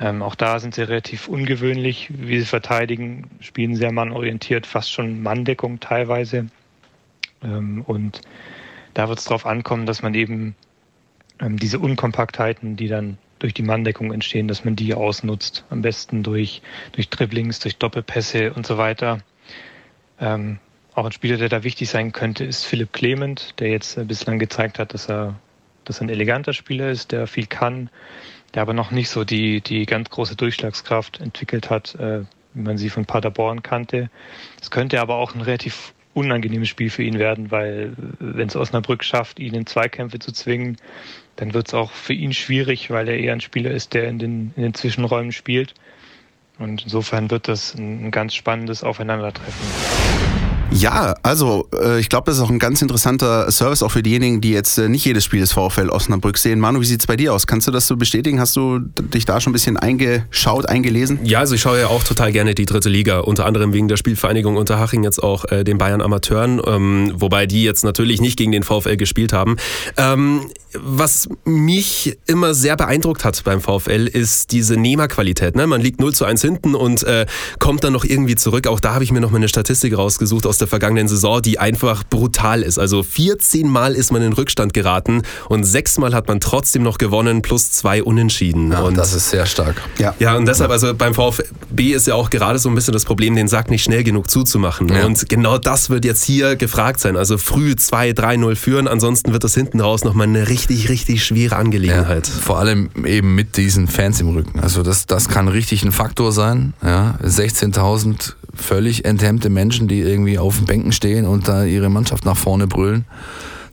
Ähm, auch da sind sie relativ ungewöhnlich, wie sie verteidigen, spielen sehr mannorientiert, fast schon Manndeckung teilweise. Ähm, und da wird es darauf ankommen, dass man eben ähm, diese Unkompaktheiten, die dann durch die Manndeckung entstehen, dass man die ausnutzt. Am besten durch, durch Dribblings, durch Doppelpässe und so weiter. Ähm, auch ein Spieler, der da wichtig sein könnte, ist Philipp Clement, der jetzt äh, bislang gezeigt hat, dass er, dass er ein eleganter Spieler ist, der viel kann, der aber noch nicht so die, die ganz große Durchschlagskraft entwickelt hat, äh, wie man sie von Paderborn kannte. Es könnte aber auch ein relativ unangenehmes Spiel für ihn werden, weil wenn es Osnabrück schafft, ihn in Zweikämpfe zu zwingen, dann wird es auch für ihn schwierig, weil er eher ein Spieler ist, der in den, in den Zwischenräumen spielt. Und insofern wird das ein ganz spannendes Aufeinandertreffen. Ja, also äh, ich glaube, das ist auch ein ganz interessanter Service auch für diejenigen, die jetzt äh, nicht jedes Spiel des VfL Osnabrück sehen. Manu, wie sieht's bei dir aus? Kannst du das so bestätigen? Hast du dich da schon ein bisschen eingeschaut, eingelesen? Ja, also ich schaue ja auch total gerne die dritte Liga, unter anderem wegen der Spielvereinigung Unterhaching jetzt auch äh, den Bayern Amateuren, ähm, wobei die jetzt natürlich nicht gegen den VfL gespielt haben. Ähm, was mich immer sehr beeindruckt hat beim VfL ist diese Nehmerqualität. Ne? Man liegt 0 zu 1 hinten und äh, kommt dann noch irgendwie zurück. Auch da habe ich mir noch mal eine Statistik rausgesucht aus der vergangenen Saison, die einfach brutal ist. Also 14 Mal ist man in Rückstand geraten und 6 Mal hat man trotzdem noch gewonnen, plus zwei Unentschieden. Ja, und das ist sehr stark. Ja. ja, und deshalb, also beim VfB ist ja auch gerade so ein bisschen das Problem, den Sack nicht schnell genug zuzumachen. Ja. Und genau das wird jetzt hier gefragt sein. Also früh 2, 3-0 führen, ansonsten wird das hinten raus nochmal eine richtig, richtig schwere Angelegenheit. Ja, vor allem eben mit diesen Fans im Rücken. Also das, das kann richtig ein Faktor sein. Ja, 16.000 völlig enthemmte Menschen, die irgendwie auf den Bänken stehen und da ihre Mannschaft nach vorne brüllen.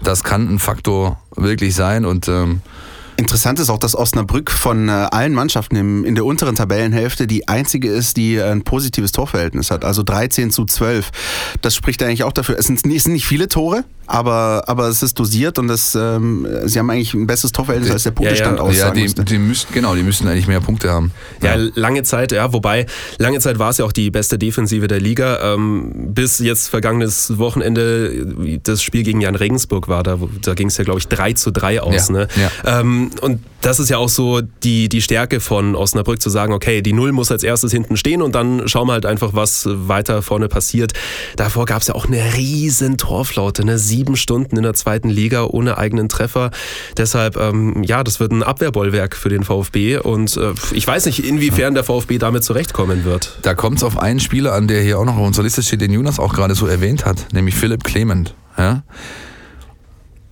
Das kann ein Faktor wirklich sein und ähm, Interessant ist auch, dass Osnabrück von äh, allen Mannschaften in der unteren Tabellenhälfte die einzige ist, die ein positives Torverhältnis hat. Also 13 zu 12. Das spricht eigentlich auch dafür. Es sind nicht viele Tore, aber, aber es ist dosiert und das, ähm, sie haben eigentlich ein besseres Torverhältnis, als der Punktestand ja, ja. aussagen ja, die, die müssen, Genau, die müssten eigentlich mehr Punkte haben. Ja, ja, lange Zeit, ja, wobei, lange Zeit war es ja auch die beste Defensive der Liga, ähm, bis jetzt vergangenes Wochenende das Spiel gegen Jan Regensburg war, da, da ging es ja, glaube ich, 3 zu 3 aus. Ne? Ähm, und das ist ja auch so die, die Stärke von Osnabrück, zu sagen, okay, die Null muss als erstes hinten stehen und dann schauen wir halt einfach, was weiter vorne passiert. Davor gab es ja auch eine riesen Torflaute, ne? Sieben Stunden in der zweiten Liga ohne eigenen Treffer. Deshalb, ähm, ja, das wird ein Abwehrbollwerk für den VfB und äh, ich weiß nicht, inwiefern der VfB damit zurechtkommen wird. Da kommt es auf einen Spieler an, der hier auch noch auf unserer Liste steht, den Jonas auch gerade so erwähnt hat, nämlich Philipp Clement. Ja?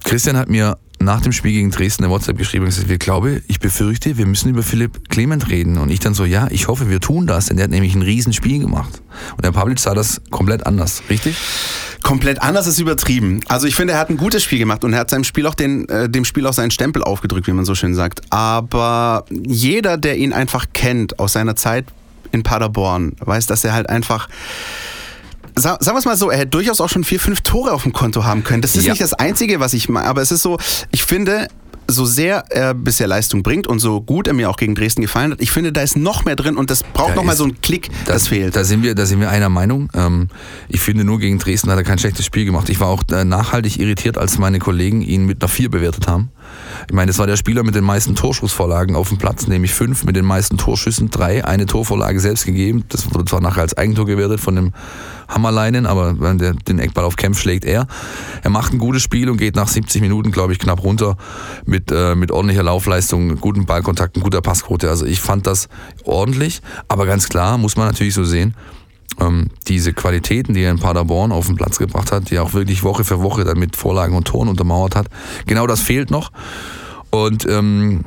Christian hat mir nach dem Spiel gegen Dresden eine WhatsApp geschrieben und gesagt, wir glaube, ich befürchte, wir müssen über Philipp Clement reden. Und ich dann so, ja, ich hoffe, wir tun das, denn der hat nämlich ein Riesenspiel gemacht. Und der Pavlic sah das komplett anders, richtig? Komplett anders ist übertrieben. Also ich finde, er hat ein gutes Spiel gemacht und er hat seinem Spiel auch den, äh, dem Spiel auch seinen Stempel aufgedrückt, wie man so schön sagt. Aber jeder, der ihn einfach kennt aus seiner Zeit in Paderborn, weiß, dass er halt einfach sagen wir es mal so, er hätte durchaus auch schon vier, fünf Tore auf dem Konto haben können. Das ist ja. nicht das Einzige, was ich meine, aber es ist so, ich finde, so sehr er bisher Leistung bringt und so gut er mir auch gegen Dresden gefallen hat, ich finde, da ist noch mehr drin und das braucht da noch so einen Klick, das, das, fehlt. Da sind wir, da sind wir einer Meinung. Ähm, ich finde, nur gegen Dresden hat er kein schlechtes Spiel gemacht. Ich war auch äh, nachhaltig irritiert, als meine Kollegen ihn mit einer 4 bewertet haben. Ich meine, es war der Spieler mit den meisten Torschussvorlagen auf dem Platz, nämlich fünf, mit den meisten Torschüssen, drei, eine Torvorlage selbst gegeben. Das wurde zwar nachher als Eigentor gewertet von dem Hammerleinen, aber der, den Eckball auf Kämpf schlägt er. Er macht ein gutes Spiel und geht nach 70 Minuten, glaube ich, knapp runter mit, äh, mit ordentlicher Laufleistung, guten Ballkontakten, guter Passquote. Also ich fand das ordentlich, aber ganz klar, muss man natürlich so sehen, ähm, diese Qualitäten, die er in Paderborn auf den Platz gebracht hat, die er auch wirklich Woche für Woche dann mit Vorlagen und Toren untermauert hat, genau das fehlt noch. Und ähm,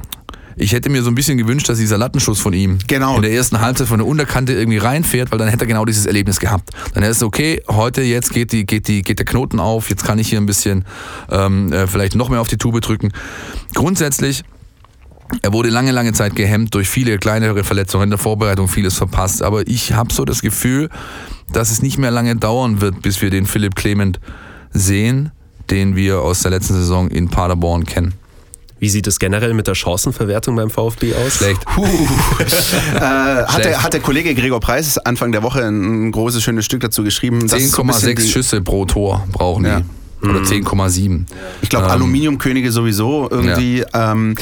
ich hätte mir so ein bisschen gewünscht, dass dieser Lattenschuss von ihm genau. in der ersten Halbzeit von der Unterkante irgendwie reinfährt, weil dann hätte er genau dieses Erlebnis gehabt. Dann hätte es okay, heute jetzt geht die geht die geht der Knoten auf, jetzt kann ich hier ein bisschen ähm, äh, vielleicht noch mehr auf die Tube drücken. Grundsätzlich er wurde lange, lange Zeit gehemmt durch viele kleinere Verletzungen in der Vorbereitung, vieles verpasst. Aber ich habe so das Gefühl, dass es nicht mehr lange dauern wird, bis wir den Philipp Clement sehen, den wir aus der letzten Saison in Paderborn kennen. Wie sieht es generell mit der Chancenverwertung beim VfB aus? Schlecht. äh, hat, der, hat der Kollege Gregor Preis Anfang der Woche ein großes, schönes Stück dazu geschrieben. 10,6 so Schüsse pro Tor brauchen ja. die. Oder 10,7. Ich glaube, ähm, Aluminiumkönige sowieso irgendwie. Ja. Ähm,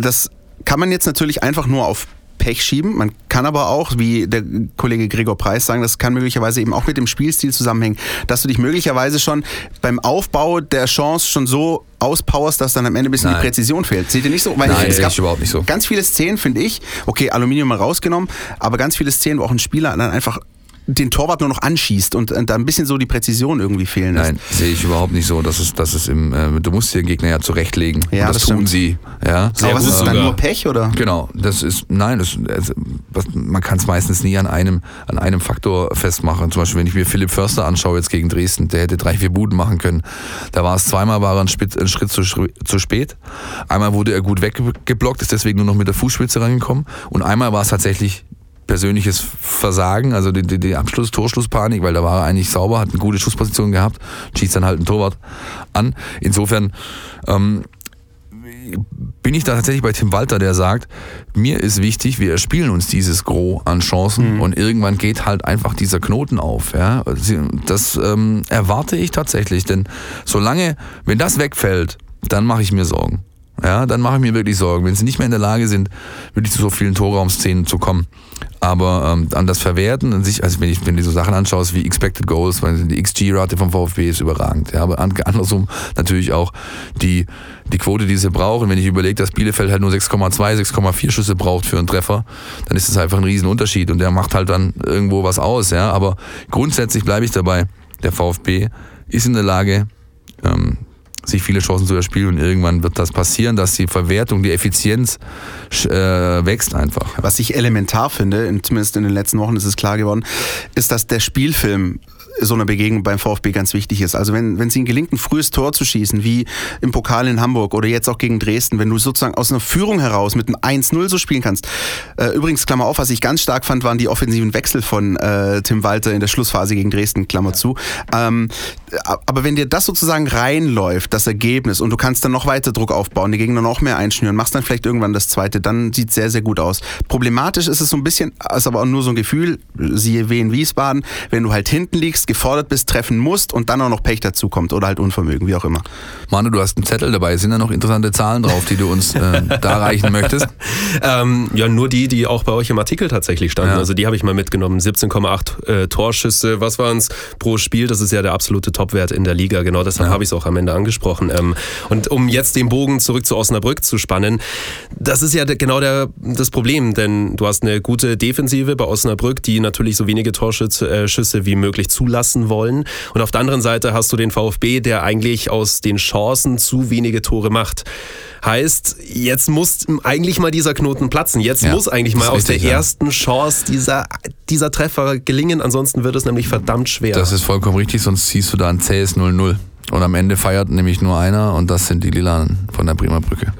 das kann man jetzt natürlich einfach nur auf Pech schieben. Man kann aber auch, wie der Kollege Gregor Preis sagen, das kann möglicherweise eben auch mit dem Spielstil zusammenhängen, dass du dich möglicherweise schon beim Aufbau der Chance schon so auspowerst, dass dann am Ende ein bisschen Nein. die Präzision fehlt. Seht ihr nicht so? Weil Nein, ich, es gab überhaupt nicht so. Ganz viele Szenen, finde ich, okay, Aluminium mal rausgenommen, aber ganz viele Szenen, wo auch ein Spieler dann einfach den Torwart nur noch anschießt und, und da ein bisschen so die Präzision irgendwie fehlen lässt. Nein, sehe ich überhaupt nicht so. Das ist, das ist im, äh, du musst den Gegner ja zurechtlegen. Ja, und das, das tun sie. Ja. Sehr Aber was ist dann nur Pech oder? Genau, das ist, nein, das, also, man kann es meistens nie an einem, an einem Faktor festmachen. Zum Beispiel, wenn ich mir Philipp Förster anschaue jetzt gegen Dresden, der hätte drei, vier Buden machen können. Da war es zweimal war er ein, Spitz, ein Schritt zu, zu spät. Einmal wurde er gut weggeblockt, ist deswegen nur noch mit der Fußspitze rangekommen. Und einmal war es tatsächlich persönliches Versagen, also die, die, die Abschluss, Torschlusspanik, weil da war er eigentlich sauber, hat eine gute Schussposition gehabt, schießt dann halt ein Torwart an. Insofern ähm, bin ich da tatsächlich bei Tim Walter, der sagt, mir ist wichtig, wir erspielen uns dieses Gros an Chancen mhm. und irgendwann geht halt einfach dieser Knoten auf. Ja? Das ähm, erwarte ich tatsächlich, denn solange, wenn das wegfällt, dann mache ich mir Sorgen ja, dann mache ich mir wirklich Sorgen, wenn sie nicht mehr in der Lage sind, wirklich zu so vielen Torraumszenen zu kommen. Aber ähm, an das Verwerten, an sich, also wenn ich, wenn du so Sachen anschaust wie Expected Goals, weil die XG-Rate vom VfB ist überragend. Ja, aber andersrum natürlich auch die, die Quote, die sie brauchen. Wenn ich überlege, dass Bielefeld halt nur 6,2, 6,4 Schüsse braucht für einen Treffer, dann ist das einfach ein Riesenunterschied und der macht halt dann irgendwo was aus. Ja, aber grundsätzlich bleibe ich dabei. Der VfB ist in der Lage, ähm, sich viele Chancen zu erspielen und irgendwann wird das passieren, dass die Verwertung, die Effizienz äh, wächst einfach. Was ich elementar finde, zumindest in den letzten Wochen ist es klar geworden, ist, dass der Spielfilm so eine Begegnung beim VfB ganz wichtig ist. Also wenn, wenn es ihnen gelingt, ein frühes Tor zu schießen, wie im Pokal in Hamburg oder jetzt auch gegen Dresden, wenn du sozusagen aus einer Führung heraus mit einem 1-0 so spielen kannst. Äh, übrigens, Klammer auf, was ich ganz stark fand, waren die offensiven Wechsel von äh, Tim Walter in der Schlussphase gegen Dresden, Klammer zu. Ähm, aber wenn dir das sozusagen reinläuft, das Ergebnis, und du kannst dann noch weiter Druck aufbauen, die Gegner noch mehr einschnüren, machst dann vielleicht irgendwann das zweite, dann sieht es sehr, sehr gut aus. Problematisch ist es so ein bisschen, ist aber auch nur so ein Gefühl, siehe Wien Wiesbaden, wenn du halt hinten liegst, gefordert bist, treffen musst und dann auch noch Pech dazu kommt oder halt Unvermögen, wie auch immer. Manu, du hast einen Zettel dabei. Sind da noch interessante Zahlen drauf, die du uns äh, darreichen möchtest? Ähm, ja, nur die, die auch bei euch im Artikel tatsächlich standen. Ja. Also die habe ich mal mitgenommen. 17,8 äh, Torschüsse. Was waren es pro Spiel? Das ist ja der absolute Topwert in der Liga. Genau deshalb habe ich es auch am Ende angesprochen. Ähm, und um jetzt den Bogen zurück zu Osnabrück zu spannen, das ist ja genau der, das Problem, denn du hast eine gute Defensive bei Osnabrück, die natürlich so wenige Torschüsse äh, Schüsse wie möglich zulassen wollen. Und auf der anderen Seite hast du den VfB, der eigentlich aus den Chancen zu wenige Tore macht. Heißt, jetzt muss eigentlich mal dieser Knoten platzen. Jetzt Ja, muss eigentlich mal aus der richtig, ja. ersten Chance dieser, dieser Treffer gelingen. Ansonsten wird es nämlich verdammt schwer. Das ist vollkommen richtig, sonst siehst du da ein zähes 0-0. Und am Ende feiert nämlich nur einer und das sind die Lilanen von der Bremer Brücke.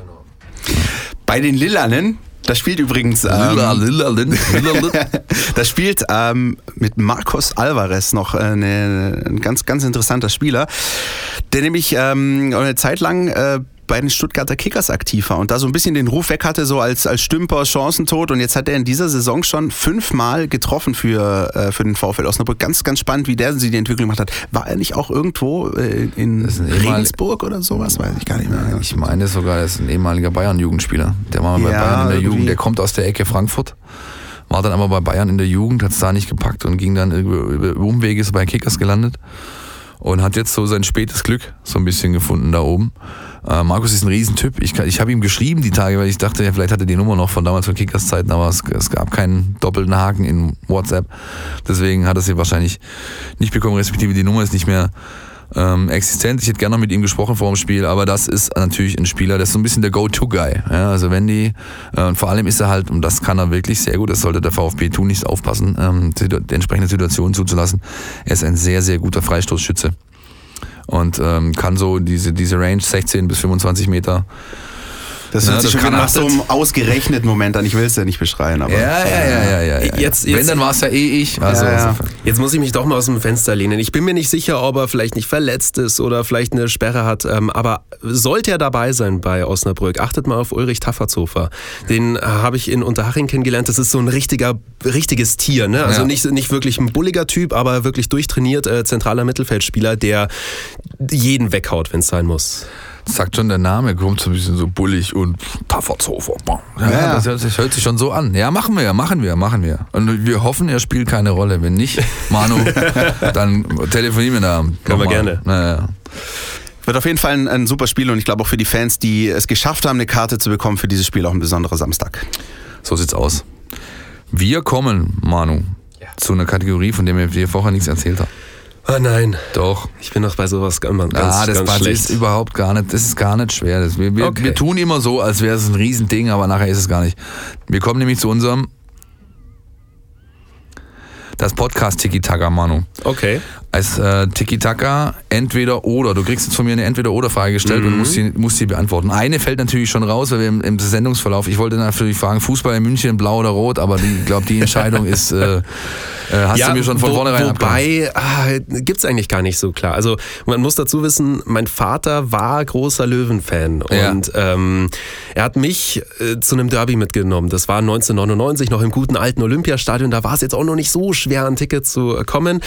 Bei den Lilanen, da spielt übrigens. Ähm, Lila, Lila, Lin, Lila, Lin. Da spielt ähm, mit Marcos Alvarez noch eine, ein ganz, ganz interessanter Spieler, der nämlich ähm, eine Zeit lang äh, bei den Stuttgarter Kickers aktiv war und da so ein bisschen den Ruf weg hatte, so als, als Stümper, Chancentod. Und jetzt hat er in dieser Saison schon fünfmal getroffen für, äh, für den VfL Osnabrück. Ganz, ganz spannend, wie der sie die Entwicklung gemacht hat. War er nicht auch irgendwo äh, in Regensburg oder sowas? Weiß ich gar nicht mehr. Ich meine sogar, er ist ein ehemaliger Bayern-Jugendspieler. Der war mal bei Ja, Bayern in der irgendwie. Jugend. Der kommt aus der Ecke Frankfurt. War dann aber bei Bayern in der Jugend, hat es da nicht gepackt und ging dann über, über Umwege ist bei Kickers gelandet. Und hat jetzt so sein spätes Glück so ein bisschen gefunden da oben. Äh, Markus ist ein Riesentyp. Ich, ich habe ihm geschrieben die Tage, weil ich dachte, ja, vielleicht hat er die Nummer noch von damals von Kickers Zeiten, aber es, es gab keinen doppelten Haken in WhatsApp. Deswegen hat er sie wahrscheinlich nicht bekommen, respektive die Nummer ist nicht mehr ähm, existent. Ich hätte gerne noch mit ihm gesprochen vor dem Spiel, aber das ist natürlich ein Spieler, der ist so ein bisschen der Go-To-Guy. Ja, also wenn die, äh, vor allem ist er halt, und das kann er wirklich sehr gut, das sollte der VfB tun, nicht aufpassen, ähm, die entsprechende Situation zuzulassen. Er ist ein sehr, sehr guter Freistoßschütze und ähm, kann so diese, diese Range 16 bis 25 Meter Das hört sich schon nach so einem ausgerechneten Moment an. Ich will es ja nicht beschreien, aber. Ja, ja, ja, ja, ja. ja. Jetzt- Wenn, jetzt- dann war es ja eh ich. Also, Ja, ja. Jetzt muss ich mich doch mal aus dem Fenster lehnen. Ich bin mir nicht sicher, ob er vielleicht nicht verletzt ist oder vielleicht eine Sperre hat. ähm, Aber sollte er dabei sein bei Osnabrück, achtet mal auf Ulrich Taffertshofer. Den äh, habe ich in Unterhaching kennengelernt. Das ist so ein richtiger, richtiges Tier. Ne? Also Ja. nicht, nicht wirklich ein bulliger Typ, aber wirklich durchtrainiert, äh, zentraler Mittelfeldspieler, der jeden weghaut, wenn es sein muss. Sagt schon der Name, kommt so ein bisschen so bullig und Taffertshofer. Ja, Ja. Das hört sich, hört sich schon so an. Ja, machen wir, machen wir, machen wir. Und wir hoffen, er spielt keine Rolle. Wenn nicht, Manu, dann telefonieren wir da. Können wir gerne. Naja. Wird auf jeden Fall ein, ein super Spiel und ich glaube auch für die Fans, die es geschafft haben, eine Karte zu bekommen für dieses Spiel, auch ein besonderer Samstag. So sieht's aus. Wir kommen, Manu, zu einer Kategorie, von der mir dir vorher nichts erzählt habe. Ah nein, Doch. ich bin doch bei sowas ganz, ganz, ah, das, ganz das schlecht. ist überhaupt gar nicht, das ist gar nicht schwer. Das, wir, wir, Okay. wir tun immer so, als wäre es ein Riesending, aber nachher ist es gar nicht. Wir kommen nämlich zu unserem das Podcast Tiki Taka, Manu. Okay. Als äh, Tiki Taka entweder oder. Du kriegst jetzt von mir eine entweder oder Frage gestellt und musst sie, musst beantworten. Eine fällt natürlich schon raus, weil wir im, im Sendungsverlauf, ich wollte natürlich fragen, Fußball in München, blau oder rot, aber die- ich glaube, die Entscheidung ist, äh, äh, hast du mir schon von wo, vornherein. Wobei, ah, gibt's eigentlich gar nicht so klar. Also man muss dazu wissen, mein Vater war großer Löwen-Fan Ja. und ähm, er hat mich äh, zu einem Derby mitgenommen. Das war 1999 noch im guten alten Olympiastadion. Da war es jetzt auch noch nicht so schwer, an Ticket zu äh, kommen.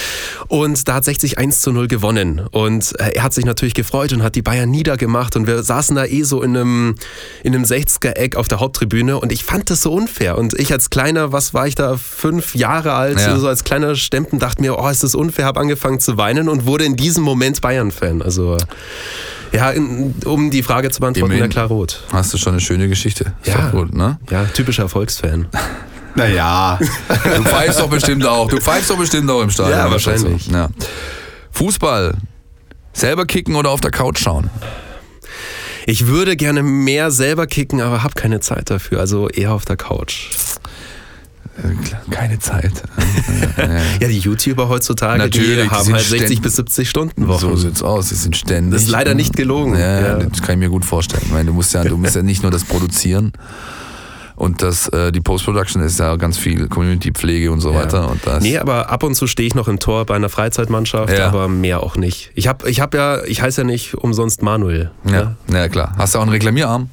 Und da hat 60 1 zu 0 gewonnen. Und äh, er hat sich natürlich gefreut und hat die Bayern niedergemacht. Und wir saßen da eh so in einem, in einem 60er-Eck auf der Haupttribüne. Und ich fand das so unfair. Und ich als kleiner, was war ich da, fünf Jahre alt, Ja. so als kleiner Stempen, dachte mir, oh, ist das unfair, habe angefangen zu weinen und wurde in diesem Moment Bayern-Fan. Also, ja, in, um die Frage zu beantworten, Immerhin. ja klar rot. Hast du schon eine schöne Geschichte. Ist Ja. gut, ne? Ja, typischer Erfolgsfan. Naja. Du pfeifst doch bestimmt auch. Du pfeifst doch bestimmt auch im Stadion. Ja, wahrscheinlich. Ja. Fußball. Selber kicken oder auf der Couch schauen? Ich würde gerne mehr selber kicken, aber habe keine Zeit dafür. Also eher auf der Couch. Äh, Keine Zeit. Ja. Die YouTuber heutzutage, Natürlich, die die haben halt 60 ständig- bis 70 Stunden Wochen. So sieht's aus. Sie sind ständig. Das ist leider nicht gelogen. Ja, Ja. das kann ich mir gut vorstellen. Ich meine, du musst ja, du musst ja nicht nur das produzieren und das, äh, die Post-Production ist ja ganz viel Community-Pflege und so weiter. Und das, Nee, aber ab und zu stehe ich noch im Tor bei einer Freizeitmannschaft, Ja. aber mehr auch nicht. Ich habe ich hab ja, ich heiße ja nicht umsonst Manuel. ja, ja, klar. Hast du auch einen Reklamierarm?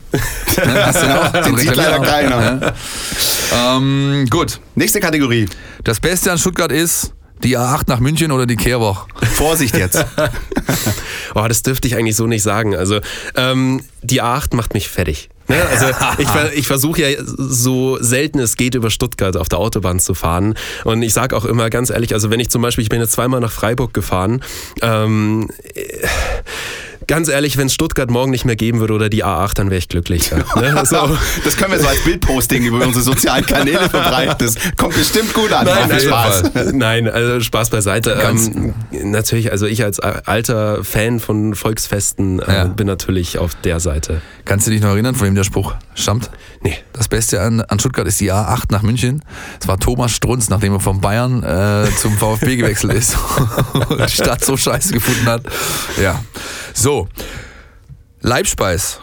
Ja, Hast du einen Den sieht leider Reklamierarm? keiner. Ja. Ähm, gut. Nächste Kategorie. Das Beste an Stuttgart ist, Die A8 nach München oder die Kehrwoch? Vorsicht jetzt. oh, das dürfte ich eigentlich so nicht sagen. Also ähm, die A8 macht mich fertig. Ne? Also ich, ich versuche ja so selten es geht über Stuttgart auf der Autobahn zu fahren. Und ich sage auch immer ganz ehrlich, also wenn ich zum Beispiel, ich bin jetzt zweimal nach Freiburg gefahren, ähm, ganz ehrlich, wenn es Stuttgart morgen nicht mehr geben würde oder die A8, dann wäre ich glücklicher. Ne? So. Das können wir so als Bildposting über unsere sozialen Kanäle verbreiten. Das kommt bestimmt gut an. Nein, nein, Spaß. nein also Spaß beiseite. Ähm, natürlich, also ich als alter Fan von Volksfesten äh, ja. bin natürlich auf der Seite. Kannst du dich noch erinnern, von wem der Spruch stammt? Nee. Das Beste an, an Stuttgart ist die A8 nach München. Es war Thomas Strunz, nachdem er von Bayern äh, zum VfB gewechselt ist und die Stadt so scheiße gefunden hat. Ja. So, Leibspeis.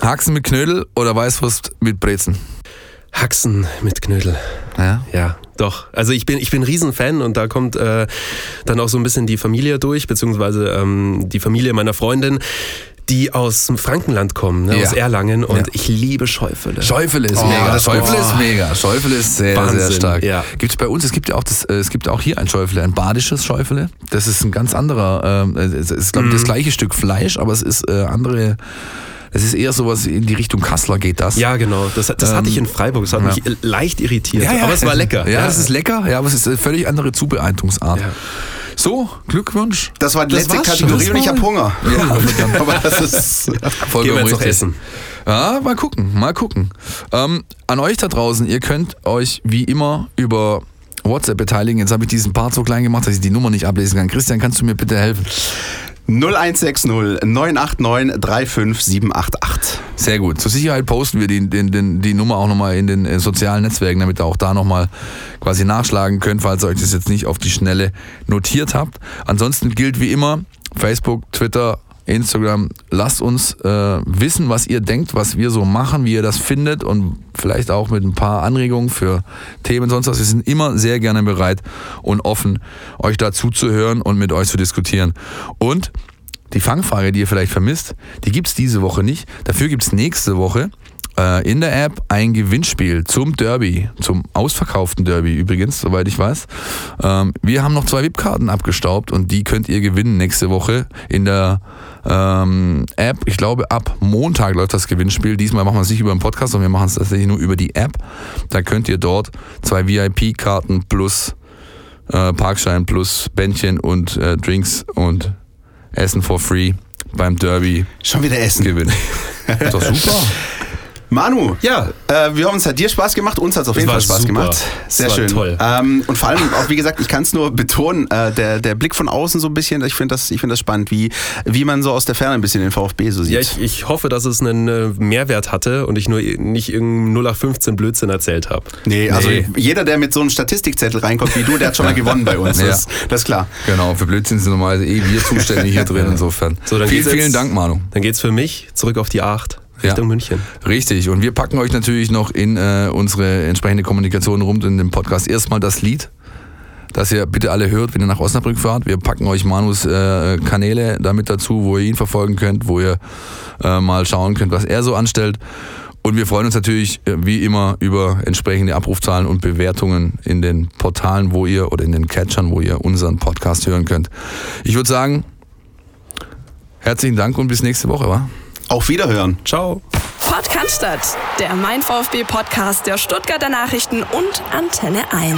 Haxen mit Knödel oder Weißwurst mit Brezen? Haxen mit Knödel. Ja? Ja, doch. Also ich bin, ich bin Riesenfan und da kommt äh, dann auch so ein bisschen die Familie durch, beziehungsweise ähm, die Familie meiner Freundin die aus dem Frankenland kommen, ne, ja. aus Erlangen und ja. ich liebe Schäufele. Schäufele ist oh, mega. Schäufele ist mega. Schäufele ist sehr, Wahnsinn. sehr stark. Ja. Gibt es bei uns, es gibt ja auch das, äh, es gibt auch hier ein Schäufele, ein badisches Schäufele. Das ist ein ganz anderer, äh, es ist glaube ich mhm. das gleiche Stück Fleisch, aber es ist äh, andere es ist eher sowas in die Richtung Kassler geht das. Ja, genau. Das, das ähm, hatte ich in Freiburg. Das hat ja. mich leicht irritiert. Ja, ja, aber es war lecker. Ja, es ist lecker, ja, aber es ist eine völlig andere Zubereitungsart. So, Glückwunsch. Das war die das letzte Kategorie und ich habe Hunger. Ja, aber das ist vollkommen Gehen wir jetzt essen. Ja, mal gucken, mal gucken. Ähm, an euch da draußen, ihr könnt euch wie immer über WhatsApp beteiligen. Jetzt habe ich diesen Part so klein gemacht, dass ich die Nummer nicht ablesen kann. Christian, kannst du mir bitte helfen? 0160 989 35788. Sehr gut. Zur Sicherheit posten wir die, die, die, die Nummer auch nochmal in den äh, sozialen Netzwerken, damit ihr auch da nochmal quasi nachschlagen könnt, falls ihr euch das jetzt nicht auf die Schnelle notiert habt. Ansonsten gilt wie immer Facebook, Twitter, Instagram. Lasst uns äh, wissen, was ihr denkt, was wir so machen, wie ihr das findet und vielleicht auch mit ein paar Anregungen für Themen sonst was. Wir sind immer sehr gerne bereit und offen, euch dazu zu hören und mit euch zu diskutieren. Und die Fangfrage, die ihr vielleicht vermisst, die gibt es diese Woche nicht. Dafür gibt es nächste Woche äh, in der App ein Gewinnspiel zum Derby, zum ausverkauften Derby übrigens, soweit ich weiß. Ähm, wir haben noch zwei VIP-Karten abgestaubt und die könnt ihr gewinnen nächste Woche in der ähm, App. Ich glaube, ab Montag läuft das Gewinnspiel. Diesmal machen wir es nicht über den Podcast, sondern wir machen es tatsächlich nur über die App. Da könnt ihr dort zwei VIP-Karten plus äh, Parkschein plus Bändchen und äh, Drinks und Essen for free beim Derby. Schon wieder Essen. Gewinnen. ist doch super. Manu, ja, äh, wir haben es hat dir Spaß gemacht, uns hat es auf jeden Fall Spaß super. gemacht. Sehr schön. Toll. Ähm, und vor allem auch, wie gesagt, ich kann es nur betonen, äh, der, der Blick von außen so ein bisschen, ich finde das, find das spannend, wie, wie man so aus der Ferne ein bisschen den VfB so sieht. Ja, ich, ich hoffe, dass es einen äh, Mehrwert hatte und ich nur nicht irgendeinen 0815 Blödsinn erzählt habe. Nee, also nee. jeder, der mit so einem Statistikzettel reinkommt wie du, der hat schon mal gewonnen bei uns. Ja. Das, das, ist klar. Genau, für Blödsinn sind normalerweise eh wir zuständig hier drin insofern. So, vielen, vielen Dank, Manu. Dann geht's für mich zurück auf die 8. Richtung ja, München. Richtig. Und wir packen euch natürlich noch in äh, unsere entsprechende Kommunikation rum in dem Podcast erstmal das Lied, das ihr bitte alle hört, wenn ihr nach Osnabrück fahrt. Wir packen euch Manus äh, Kanäle damit dazu, wo ihr ihn verfolgen könnt, wo ihr äh, mal schauen könnt, was er so anstellt. Und wir freuen uns natürlich äh, wie immer über entsprechende Abrufzahlen und Bewertungen in den Portalen, wo ihr oder in den Catchern, wo ihr unseren Podcast hören könnt. Ich würde sagen, herzlichen Dank und bis nächste Woche, wa? Auf Wiederhören. Ciao. Podcast, der Mein VfB Podcast der Stuttgarter Nachrichten und Antenne 1.